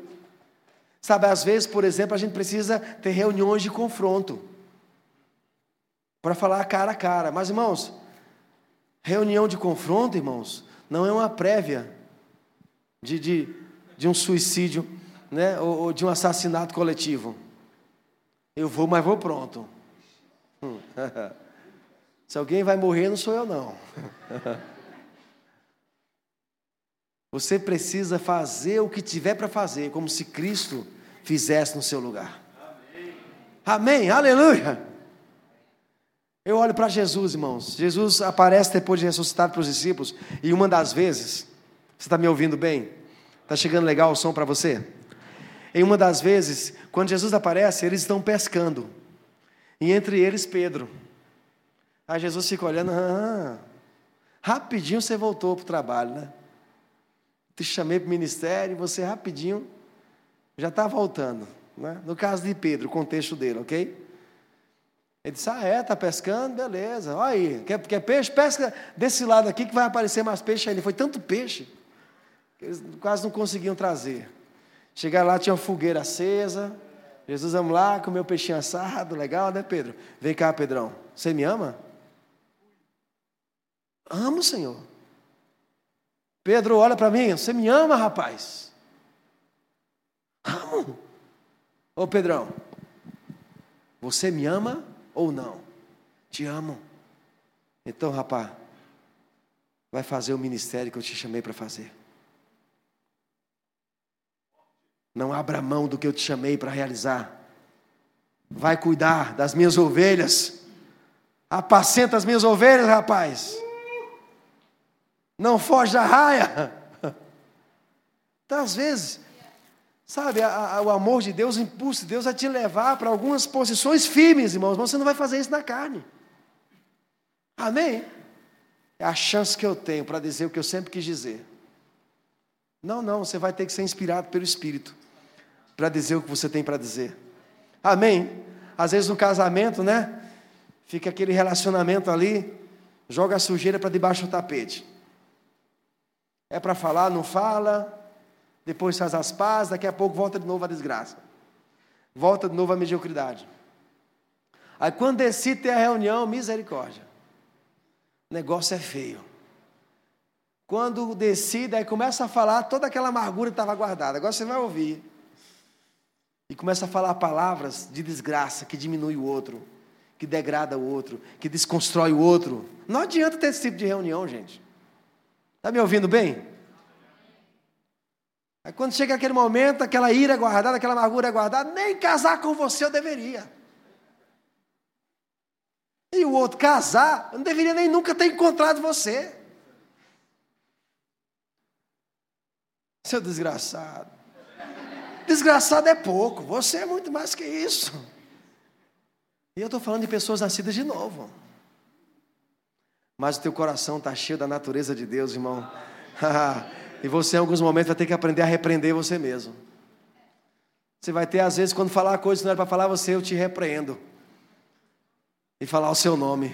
Sabe, às vezes, por exemplo, a gente precisa ter reuniões de confronto. Para falar cara a cara. Mas, irmãos, reunião de confronto, irmãos, não é uma prévia de, de, de um suicídio né, ou, ou de um assassinato coletivo. Eu vou, mas vou pronto. [laughs] Se alguém vai morrer, não sou eu, não. [laughs] Você precisa fazer o que tiver para fazer, como se Cristo fizesse no seu lugar. Amém. Amém. Aleluia. Eu olho para Jesus, irmãos. Jesus aparece depois de ressuscitado para os discípulos, e uma das vezes, você está me ouvindo bem? Está chegando legal o som para você? Em uma das vezes, quando Jesus aparece, eles estão pescando. E entre eles, Pedro. Aí Jesus fica olhando, ah, rapidinho você voltou para o trabalho, né? Te chamei para o ministério, você rapidinho já está voltando. Né? No caso de Pedro, o contexto dele, ok? Ele disse: Ah, é, está pescando, beleza. Olha aí, quer, quer peixe? Pesca desse lado aqui que vai aparecer mais peixe ainda. Foi tanto peixe que eles quase não conseguiam trazer. Chegaram lá, tinha uma fogueira acesa. Jesus, vamos lá, comer o peixinho assado, legal, né, Pedro? Vem cá, Pedrão. Você me ama? Amo, Senhor. Pedro, olha para mim. Você me ama, rapaz? Amo. Ô, Pedrão, você me ama ou não? Te amo. Então, rapaz, vai fazer o ministério que eu te chamei para fazer. Não abra mão do que eu te chamei para realizar. vai cuidar das minhas ovelhas. Apacenta as minhas ovelhas, rapaz. Não foge da raia. Então, às vezes, sabe, a, a, o amor de Deus, o impulso de Deus a te levar para algumas posições firmes, irmãos, mas você não vai fazer isso na carne. Amém? É a chance que eu tenho para dizer o que eu sempre quis dizer. Não, não, você vai ter que ser inspirado pelo Espírito para dizer o que você tem para dizer. Amém? Às vezes no casamento, né? Fica aquele relacionamento ali, joga a sujeira para debaixo do tapete. É para falar, não fala, depois faz as pazes, daqui a pouco volta de novo a desgraça. Volta de novo a mediocridade. Aí quando decide ter a reunião, misericórdia. O negócio é feio. Quando decide, aí começa a falar toda aquela amargura que estava guardada. Agora você vai ouvir. E começa a falar palavras de desgraça que diminui o outro, que degrada o outro, que desconstrói o outro. Não adianta ter esse tipo de reunião, gente. Está me ouvindo bem? Aí quando chega aquele momento, aquela ira guardada, aquela amargura guardada, nem casar com você eu deveria. E o outro casar, eu não deveria nem nunca ter encontrado você. Seu desgraçado. Desgraçado é pouco, você é muito mais que isso. E eu estou falando de pessoas nascidas de novo. Mas o teu coração está cheio da natureza de Deus, irmão. [laughs] e você, em alguns momentos, vai ter que aprender a repreender você mesmo. Você vai ter, às vezes, quando falar coisas que não era para falar, você, eu te repreendo. E falar o seu nome.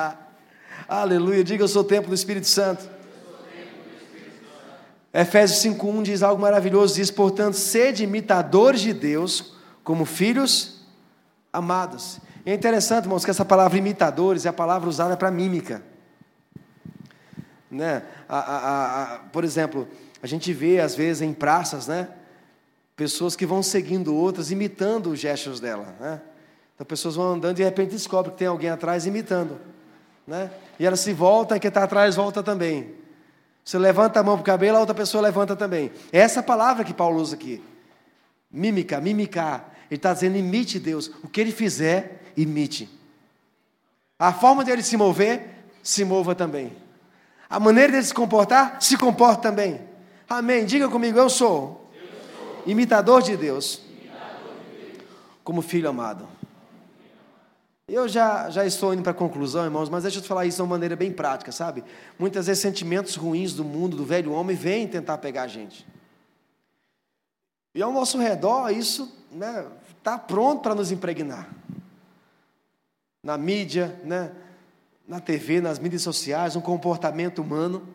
[laughs] Aleluia. Diga, eu sou o templo do Espírito Santo. Efésios 5,1 diz algo maravilhoso: diz, portanto, sede imitadores de Deus, como filhos amados. E é interessante, irmãos, que essa palavra imitadores é a palavra usada para mímica. Né? A, a, a, por exemplo, a gente vê às vezes em praças, né? Pessoas que vão seguindo outras, imitando os gestos dela. Né? Então, pessoas vão andando e de repente descobrem que tem alguém atrás imitando. Né? E ela se volta e quem está atrás volta também. Você levanta a mão para o cabelo, a outra pessoa levanta também. É essa palavra que Paulo usa aqui. Mímica, mimicar. Ele está dizendo: imite Deus. O que ele fizer, imite. A forma dele se mover, se mova também. A maneira dele se comportar, se comporta também. Amém. Diga comigo: eu sou, eu sou. Imitador, de Deus, imitador de Deus, como filho amado. Eu já, já estou indo para a conclusão, irmãos, mas deixa eu te falar isso de uma maneira bem prática, sabe? Muitas vezes sentimentos ruins do mundo, do velho homem, vêm tentar pegar a gente. E ao nosso redor, isso está né, tá pronto para nos impregnar. Na mídia, né, na TV, nas mídias sociais, no comportamento humano.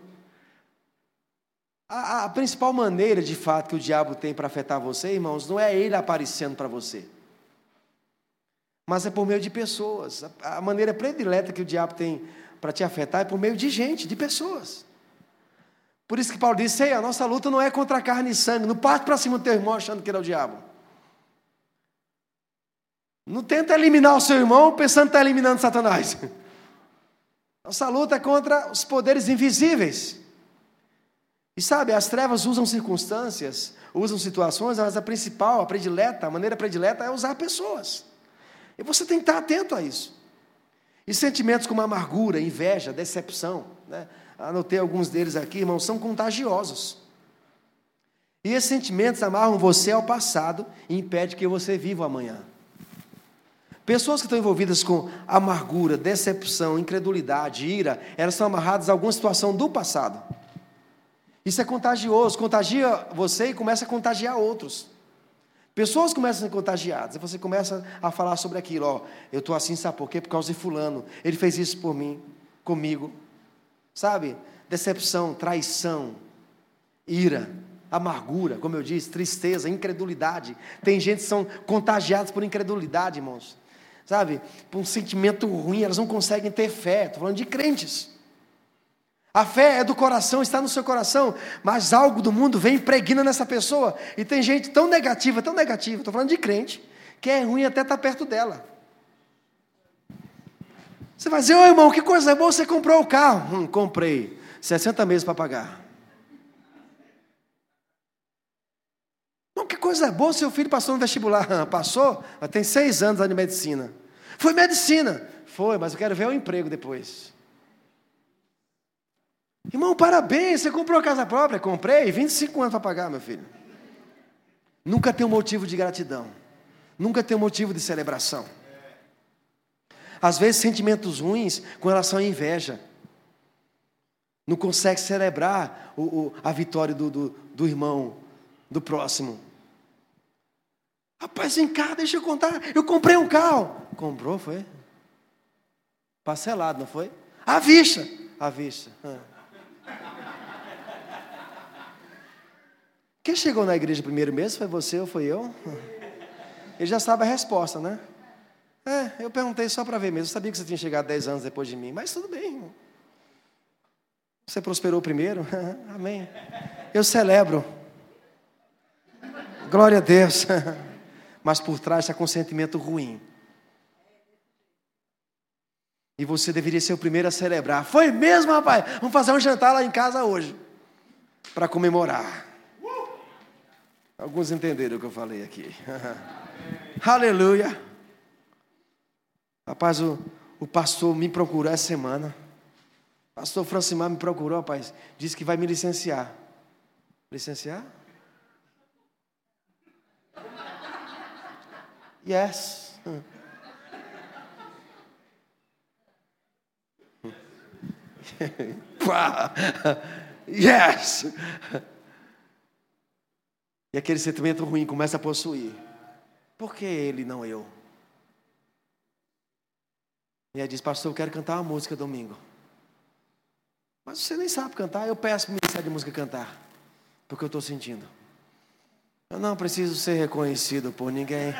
A, a principal maneira, de fato, que o diabo tem para afetar você, irmãos, não é ele aparecendo para você mas é por meio de pessoas. A maneira predileta que o diabo tem para te afetar é por meio de gente, de pessoas. Por isso que Paulo disse: a nossa luta não é contra carne e sangue. Não parte para cima do teu irmão achando que ele é o diabo. Não tenta eliminar o seu irmão pensando que está eliminando Satanás. [laughs] Nossa luta é contra os poderes invisíveis. E sabe, as trevas usam circunstâncias, usam situações, mas a principal, a predileta, a maneira predileta é usar pessoas. E você tem que estar atento a isso. E sentimentos como amargura, inveja, decepção, né? anotei alguns deles aqui, irmãos, são contagiosos. E esses sentimentos amarram você ao passado e impedem que você viva o amanhã. Pessoas que estão envolvidas com amargura, decepção, incredulidade, ira, elas são amarradas a alguma situação do passado. Isso é contagioso, contagia você e começa a contagiar outros. Pessoas começam a ser contagiadas, e você começa a falar sobre aquilo, ó, eu estou assim, sabe por quê? Por causa de fulano, ele fez isso por mim, comigo. Sabe? Decepção, traição, ira, amargura, como eu disse, tristeza, incredulidade. Tem gente que são contagiados por incredulidade, irmãos. Sabe? Por um sentimento ruim, elas não conseguem ter fé. Estou falando de crentes. A fé é do coração, está no seu coração, mas algo do mundo vem impregna nessa pessoa. E tem gente tão negativa, tão negativa, estou falando de crente, que é ruim até estar tá perto dela. Você vai dizer, ô irmão, que coisa boa, você comprou o carro. Hum, comprei. 60 meses para pagar. Coisa boa, seu filho passou no vestibular. [laughs] Passou? Tem seis anos de medicina. Foi medicina. Foi, mas eu quero ver o emprego depois. Irmão, parabéns, você comprou casa própria? Comprei, 25 anos para pagar, meu filho. Nunca tem um motivo de gratidão. Nunca tem um motivo de celebração. Às vezes, sentimentos ruins com relação à inveja. Não consegue celebrar o, o, a vitória do, do, do irmão, do próximo. Rapaz, vem cá, deixa eu contar. Eu comprei um carro. Comprou, foi? Parcelado, não foi? À vista. À vista. Ah. Quem chegou na igreja primeiro mês? Foi você ou foi eu? Ele já sabe a resposta, né? É, eu perguntei só para ver mesmo. Eu sabia que você tinha chegado 10 anos depois de mim, mas tudo bem. Você prosperou primeiro? [laughs] Amém. Eu celebro. Glória a Deus. [laughs] Mas por trás está com um sentimento ruim. E você deveria ser o primeiro a celebrar. Foi mesmo, rapaz? Vamos fazer um jantar lá em casa hoje. Para comemorar. Alguns entenderam o que eu falei aqui. [laughs] Aleluia. Rapaz, o, o pastor me procurou essa semana. O pastor Francimar me procurou, rapaz. Disse que vai me licenciar. Licenciar? Yes. yes. E aquele sentimento ruim começa a possuir. Por que ele, não eu? E aí diz, pastor, eu quero cantar uma música domingo. Mas você nem sabe cantar, eu peço para o Ministério de Música cantar. Porque eu estou sentindo. Eu não preciso ser reconhecido por ninguém.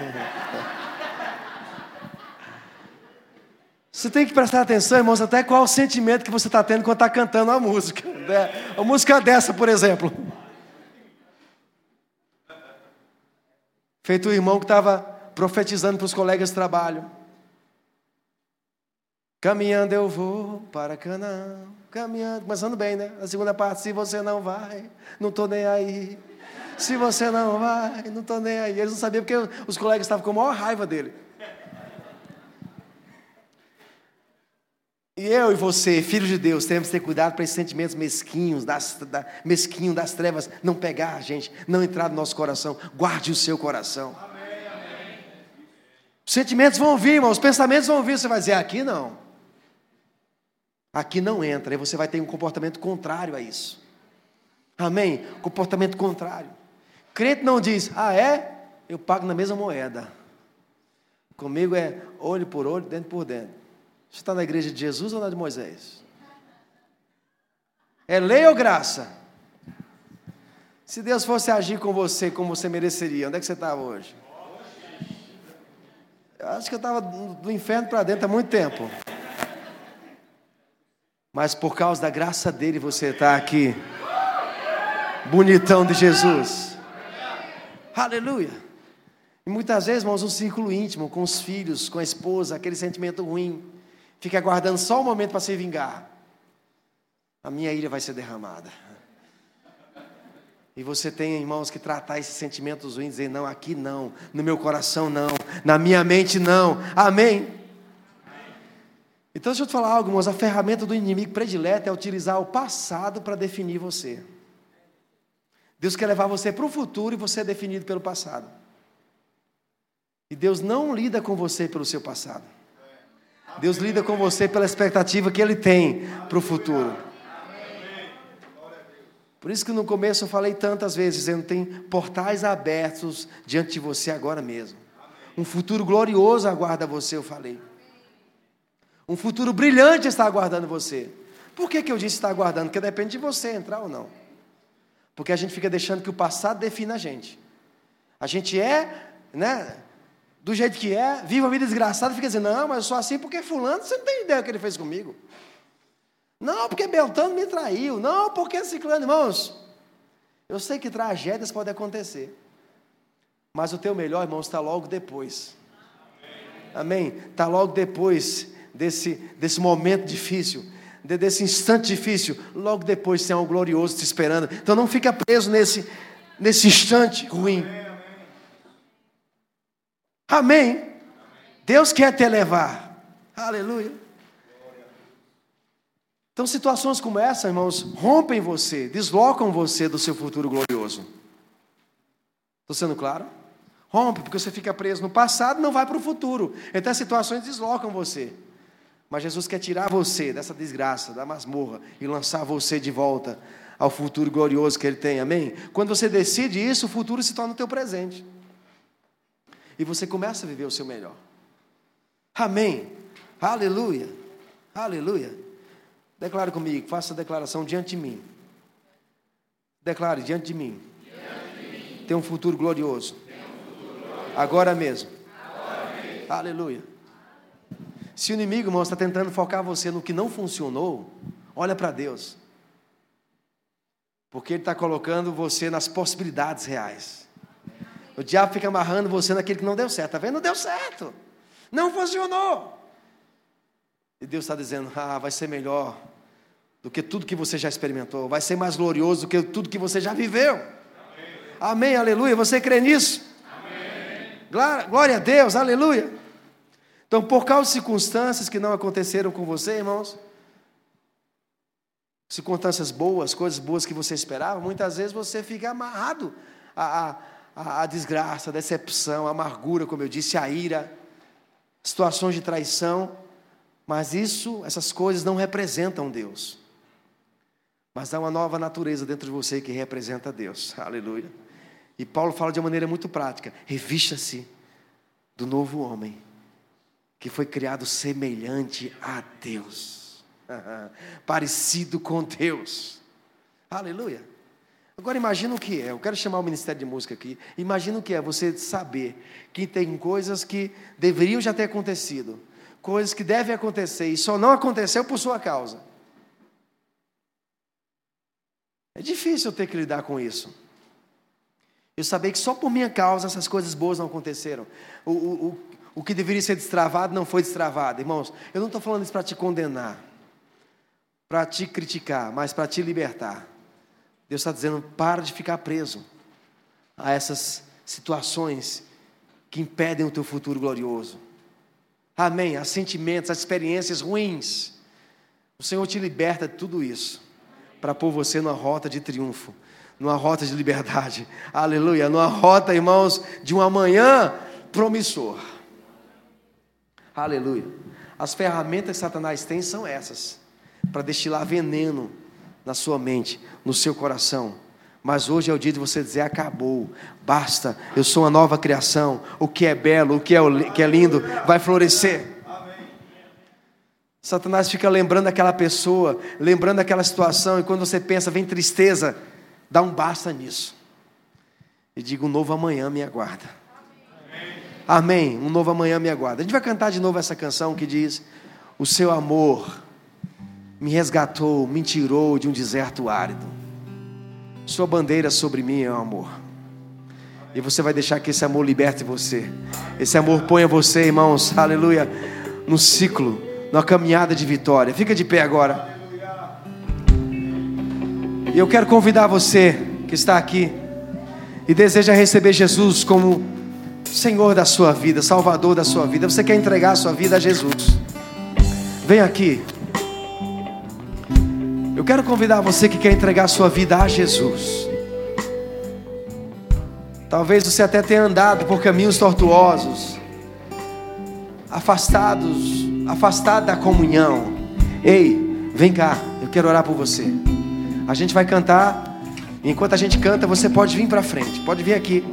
Você tem que prestar atenção, irmãos, até qual o sentimento que você está tendo quando está cantando a música. Né? A música dessa, por exemplo. Feito o irmão que estava profetizando para os colegas de trabalho. Caminhando eu vou para Canaã. Caminhando, começando bem, né? A segunda parte, se você não vai, não estou nem aí. Se você não vai, não estou nem aí. Eles não sabiam porque os colegas estavam com a maior raiva dele. E eu e você, filhos de Deus, temos que ter cuidado para esses sentimentos mesquinhos das, da, mesquinho das trevas não pegar a gente, não entrar no nosso coração. Guarde o seu coração. Amém, amém. Os sentimentos vão vir, irmão, os pensamentos vão vir. Você vai dizer, aqui não. Aqui não entra. E você vai ter um comportamento contrário a isso. Amém? Comportamento contrário. Crente não diz, ah, é? Eu pago na mesma moeda. Comigo é olho por olho, dentro por dentro. Você está na igreja de Jesus ou na de Moisés? É lei ou graça? Se Deus fosse agir com você como você mereceria, onde é que você estava hoje? Eu acho que eu estava do inferno para dentro há muito tempo. Mas por causa da graça dele você está aqui. Bonitão de Jesus. Aleluia. E muitas vezes, irmãos, um círculo íntimo, com os filhos, com a esposa, aquele sentimento ruim, fica aguardando só o momento para se vingar. A minha ira vai ser derramada. E você tem, irmãos, que tratar esses sentimentos ruins, dizer, não, aqui não, no meu coração não, na minha mente não. Amém? Então deixa eu te falar algo, irmãos, a ferramenta do inimigo predileta é utilizar o passado para definir você. Deus quer levar você para o futuro e você é definido pelo passado. E Deus não lida com você pelo seu passado. Deus lida com você pela expectativa que Ele tem para o futuro. Por isso que no começo eu falei tantas vezes, dizendo tem portais abertos diante de você agora mesmo. Um futuro glorioso aguarda você, eu falei. Um futuro brilhante está aguardando você. Por que, que eu disse está aguardando? Porque depende de você entrar ou não. Porque a gente fica deixando que o passado defina a gente. A gente é, né, do jeito que é, vive uma vida desgraçada, fica dizendo, não, mas eu sou assim porque fulano, você não tem ideia do que ele fez comigo. Não, porque Beltano me traiu. Não, porque ciclano, irmãos. Eu sei que tragédias podem acontecer. Mas o teu melhor, irmãos, está logo depois. Amém? Está logo depois desse, desse momento difícil desse instante difícil, logo depois tem algo glorioso te esperando. Então não fica preso nesse, nesse instante ruim. Amém. Deus quer te levar. Aleluia. Então, situações como essa, irmãos, rompem você, deslocam você do seu futuro glorioso. Estou sendo claro? Rompe, porque você fica preso no passado não vai para o futuro. Então, as situações deslocam você. Mas Jesus quer tirar você dessa desgraça, da masmorra, e lançar você de volta ao futuro glorioso que Ele tem, amém? Quando você decide isso, o futuro se torna o teu presente. E você começa a viver o seu melhor. Amém. Aleluia. Aleluia. Declare comigo, faça a declaração diante de mim. Declare diante de mim. Tem um futuro glorioso. Agora mesmo. Aleluia. Se o inimigo, irmão, está tentando focar você no que não funcionou, olha para Deus. Porque ele está colocando você nas possibilidades reais. O diabo fica amarrando você naquele que não deu certo. Está vendo? Não deu certo. Não funcionou. E Deus está dizendo: Ah, vai ser melhor do que tudo que você já experimentou. Vai ser mais glorioso do que tudo que você já viveu. Amém, Amém aleluia. Você crê nisso? Amém. Glória, glória a Deus, aleluia. Então, por causa de circunstâncias que não aconteceram com você, irmãos, circunstâncias boas, coisas boas que você esperava, muitas vezes você fica amarrado à, à, à desgraça, à decepção, à amargura, como eu disse, à ira, situações de traição, mas isso, essas coisas não representam Deus. Mas há uma nova natureza dentro de você que representa Deus. [laughs] Aleluia. E Paulo fala de uma maneira muito prática: revista-se do novo homem que foi criado semelhante a Deus, [laughs] parecido com Deus. Aleluia. Agora imagina o que é, eu quero chamar o Ministério de Música aqui. Imagina o que é você saber que tem coisas que deveriam já ter acontecido, coisas que devem acontecer e só não aconteceu por sua causa. É difícil eu ter que lidar com isso. Eu saber que só por minha causa essas coisas boas não aconteceram. O, o, o que deveria ser destravado não foi destravado. Irmãos, eu não estou falando isso para te condenar, para te criticar, mas para te libertar. Deus está dizendo: para de ficar preso a essas situações que impedem o teu futuro glorioso. Amém. A sentimentos, as experiências ruins. O Senhor te liberta de tudo isso para pôr você numa rota de triunfo, numa rota de liberdade. Aleluia. Numa rota, irmãos, de um amanhã promissor. Aleluia. As ferramentas que Satanás tem são essas, para destilar veneno na sua mente, no seu coração. Mas hoje é o dia de você dizer: acabou, basta, eu sou uma nova criação. O que é belo, o que é, que é lindo, vai florescer. Satanás fica lembrando aquela pessoa, lembrando aquela situação, e quando você pensa, vem tristeza, dá um basta nisso. E diga: um novo amanhã me aguarda. Amém. Um novo amanhã me aguarda. A gente vai cantar de novo essa canção que diz: O seu amor me resgatou, me tirou de um deserto árido. Sua bandeira sobre mim é o amor. E você vai deixar que esse amor liberte você. Esse amor ponha você, irmãos, aleluia, no ciclo, na caminhada de vitória. Fica de pé agora. E eu quero convidar você que está aqui e deseja receber Jesus como Senhor da sua vida, Salvador da sua vida. Você quer entregar a sua vida a Jesus? Vem aqui. Eu quero convidar você que quer entregar a sua vida a Jesus. Talvez você até tenha andado por caminhos tortuosos, afastados, afastado da comunhão. Ei, vem cá, eu quero orar por você. A gente vai cantar. Enquanto a gente canta, você pode vir para frente, pode vir aqui.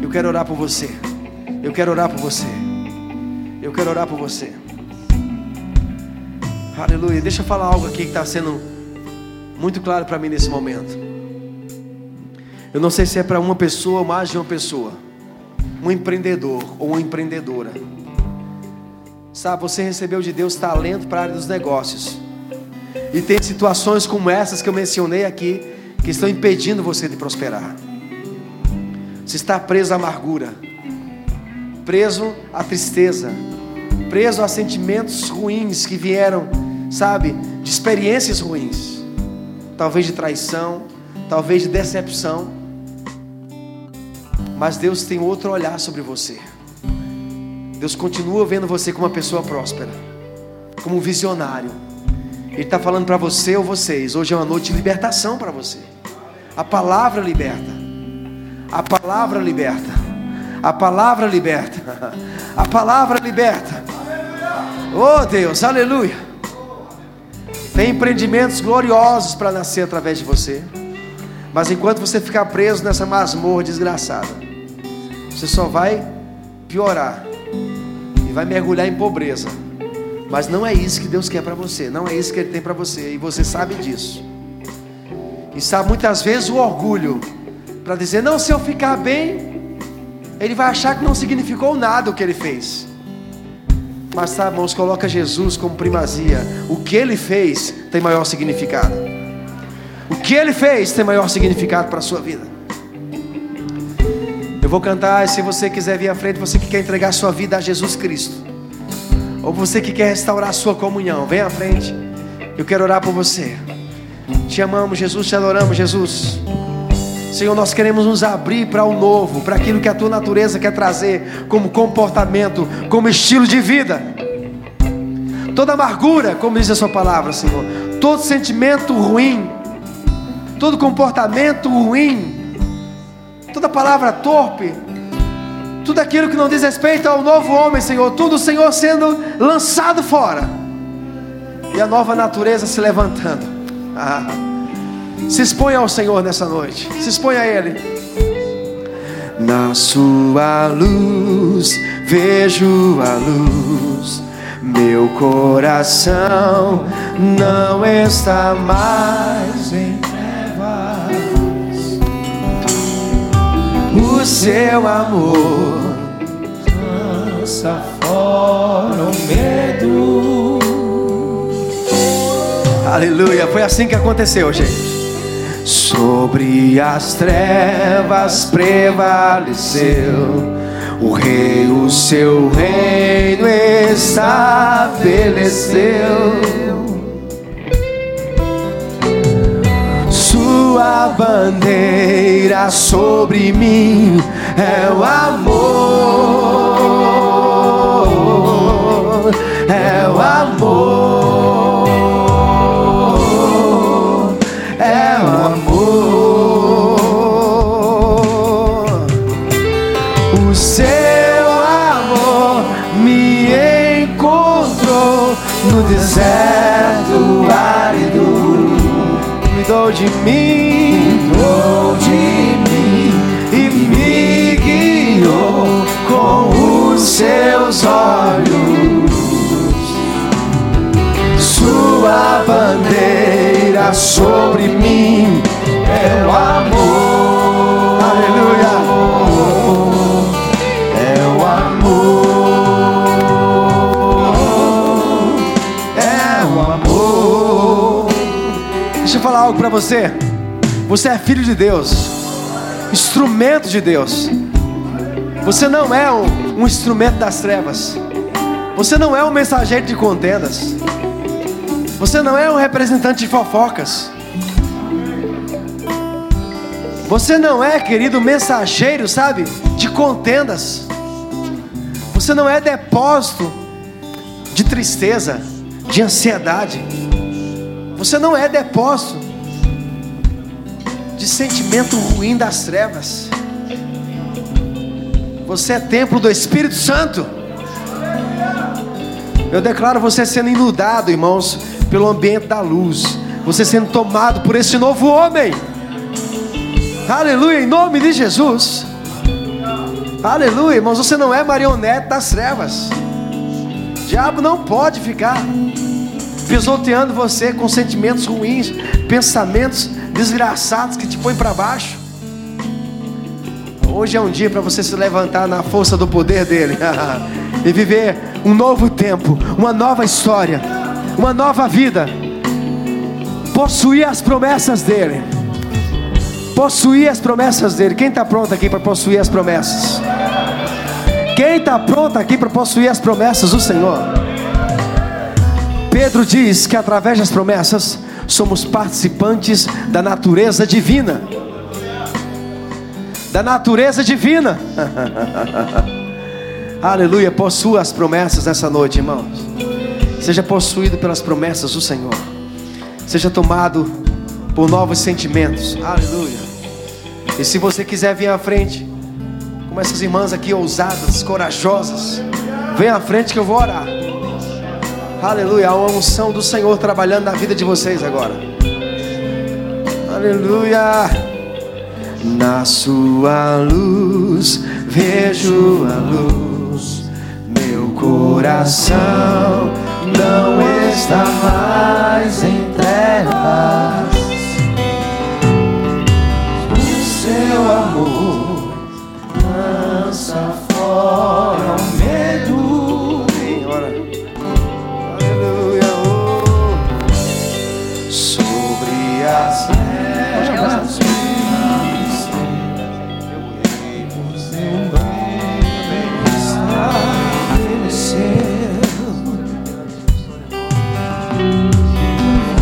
Eu quero orar por você. Eu quero orar por você. Eu quero orar por você. Aleluia. Deixa eu falar algo aqui que está sendo muito claro para mim nesse momento. Eu não sei se é para uma pessoa ou mais de uma pessoa, um empreendedor ou uma empreendedora. Sabe, você recebeu de Deus talento para a área dos negócios. E tem situações como essas que eu mencionei aqui que estão impedindo você de prosperar. Você está preso à amargura, preso à tristeza, preso a sentimentos ruins que vieram, sabe, de experiências ruins, talvez de traição, talvez de decepção. Mas Deus tem outro olhar sobre você. Deus continua vendo você como uma pessoa próspera, como um visionário. Ele está falando para você ou vocês: hoje é uma noite de libertação para você. A palavra liberta. A palavra liberta. A palavra liberta. A palavra liberta. Oh Deus, aleluia. Tem empreendimentos gloriosos para nascer através de você. Mas enquanto você ficar preso nessa masmorra desgraçada, você só vai piorar e vai mergulhar em pobreza. Mas não é isso que Deus quer para você, não é isso que Ele tem para você, e você sabe disso. E sabe muitas vezes o orgulho para dizer: não, se eu ficar bem, ele vai achar que não significou nada o que ele fez. Mas tá, irmãos, coloca Jesus como primazia. O que ele fez tem maior significado. O que ele fez tem maior significado para a sua vida. Eu vou cantar, e se você quiser vir à frente, você que quer entregar sua vida a Jesus Cristo, ou você que quer restaurar a sua comunhão, vem à frente. Eu quero orar por você. Te amamos, Jesus, te adoramos, Jesus. Senhor, nós queremos nos abrir para o novo, para aquilo que a tua natureza quer trazer como comportamento, como estilo de vida. Toda amargura, como diz a sua palavra, Senhor, todo sentimento ruim, todo comportamento ruim, toda palavra torpe, tudo aquilo que não diz respeito ao novo homem, Senhor, tudo, Senhor, sendo lançado fora, e a nova natureza se levantando. Ah. Se exponha ao Senhor nessa noite. Se exponha a Ele. Na sua luz vejo a luz. Meu coração não está mais em trevas. O seu amor lança fora o medo. Aleluia. Foi assim que aconteceu, gente. Sobre as trevas prevaleceu. O rei o seu reino estabeleceu. Sua bandeira sobre mim é o amor, é o amor, mim, cuidou de mim e me guiou com os seus olhos. Sua bandeira sobre mim é o amor. Para você. Você é filho de Deus, instrumento de Deus. Você não é um, um instrumento das trevas. Você não é um mensageiro de contendas. Você não é um representante de fofocas. Você não é, querido, mensageiro, sabe, de contendas. Você não é depósito de tristeza, de ansiedade. Você não é depósito de sentimento ruim das trevas. Você é templo do Espírito Santo. Eu declaro você sendo inundado, irmãos, pelo ambiente da luz. Você sendo tomado por esse novo homem. Aleluia, em nome de Jesus. Aleluia, irmãos. Você não é marionete das trevas. O diabo não pode ficar pisoteando você com sentimentos ruins, pensamentos desgraçados que te põem para baixo. Hoje é um dia para você se levantar na força do poder dele [laughs] e viver um novo tempo, uma nova história, uma nova vida. Possuir as promessas dele. Possuir as promessas dele. Quem está pronto aqui para possuir as promessas? Quem está pronto aqui para possuir as promessas do Senhor? Pedro diz que através das promessas somos participantes da natureza divina. Da natureza divina. [laughs] Aleluia. Possua as promessas nessa noite, irmãos. Seja possuído pelas promessas do Senhor. Seja tomado por novos sentimentos. Aleluia. E se você quiser vir à frente, como essas irmãs aqui ousadas, corajosas, vem à frente que eu vou orar. Aleluia. Uma unção do Senhor trabalhando na vida de vocês agora. Aleluia. Na sua luz vejo a luz, meu coração não está mais em trevas. O seu amor lança fora terras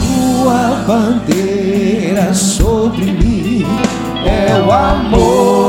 Tua bandeira sobre mim é o amor,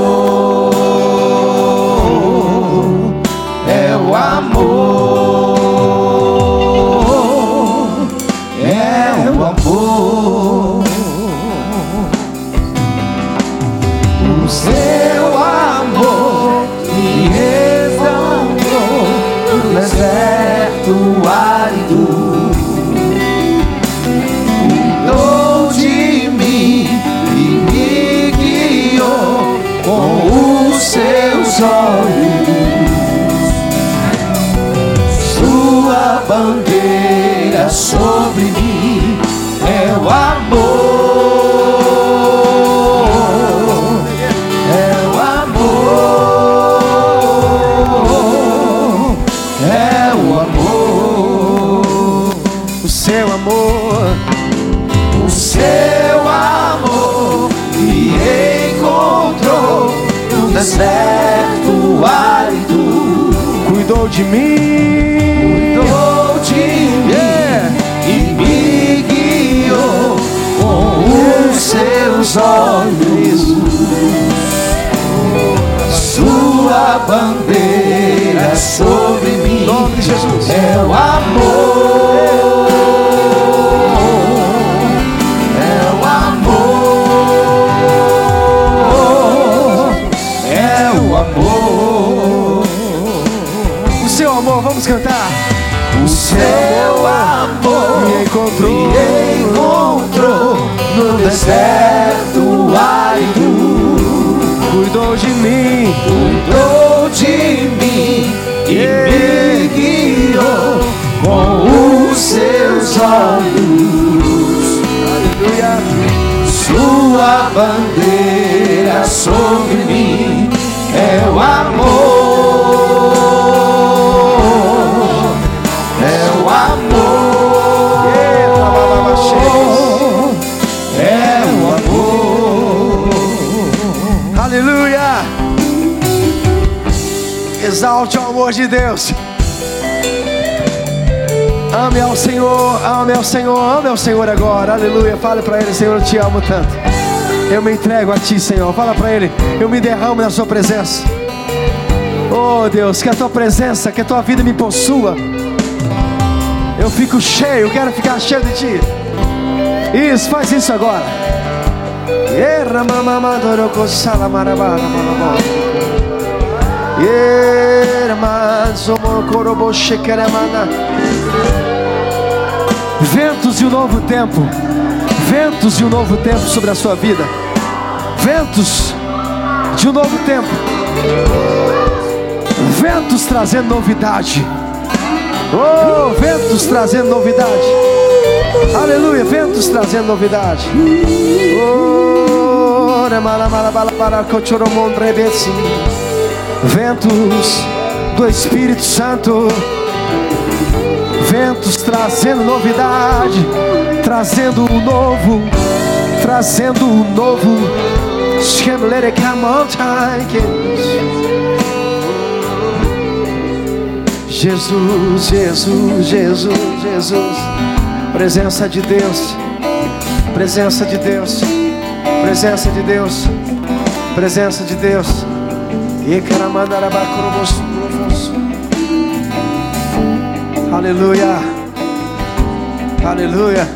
bandeira bandeira sobre mim é o amor, é o amor, é o amor. Aleluia. Exalte o amor de Deus. Ame ao Senhor, ame ao Senhor, ame ao Senhor agora. Aleluia. Fale para Ele, Senhor, eu te amo tanto. Eu me entrego a Ti, Senhor. Fala para Ele, eu me derramo na Sua presença. Oh Deus, que a Tua presença, que a Tua vida me possua. Eu fico cheio, quero ficar cheio de Ti. Isso, faz isso agora. Ventos de um novo tempo. Ventos de um novo tempo sobre a sua vida. Ventos de um novo tempo. Ventos trazendo novidade. Oh, ventos trazendo novidade. Aleluia, ventos trazendo novidade. Oh, remalabalabalabaracochoromondrebesi. Ventos do Espírito Santo. Ventos trazendo novidade, trazendo o novo, trazendo o novo. Jesus, Jesus, Jesus, Jesus. Presença de Deus. Presença de Deus. Presença de Deus. Presença de Deus. E. Aleluia. Aleluia.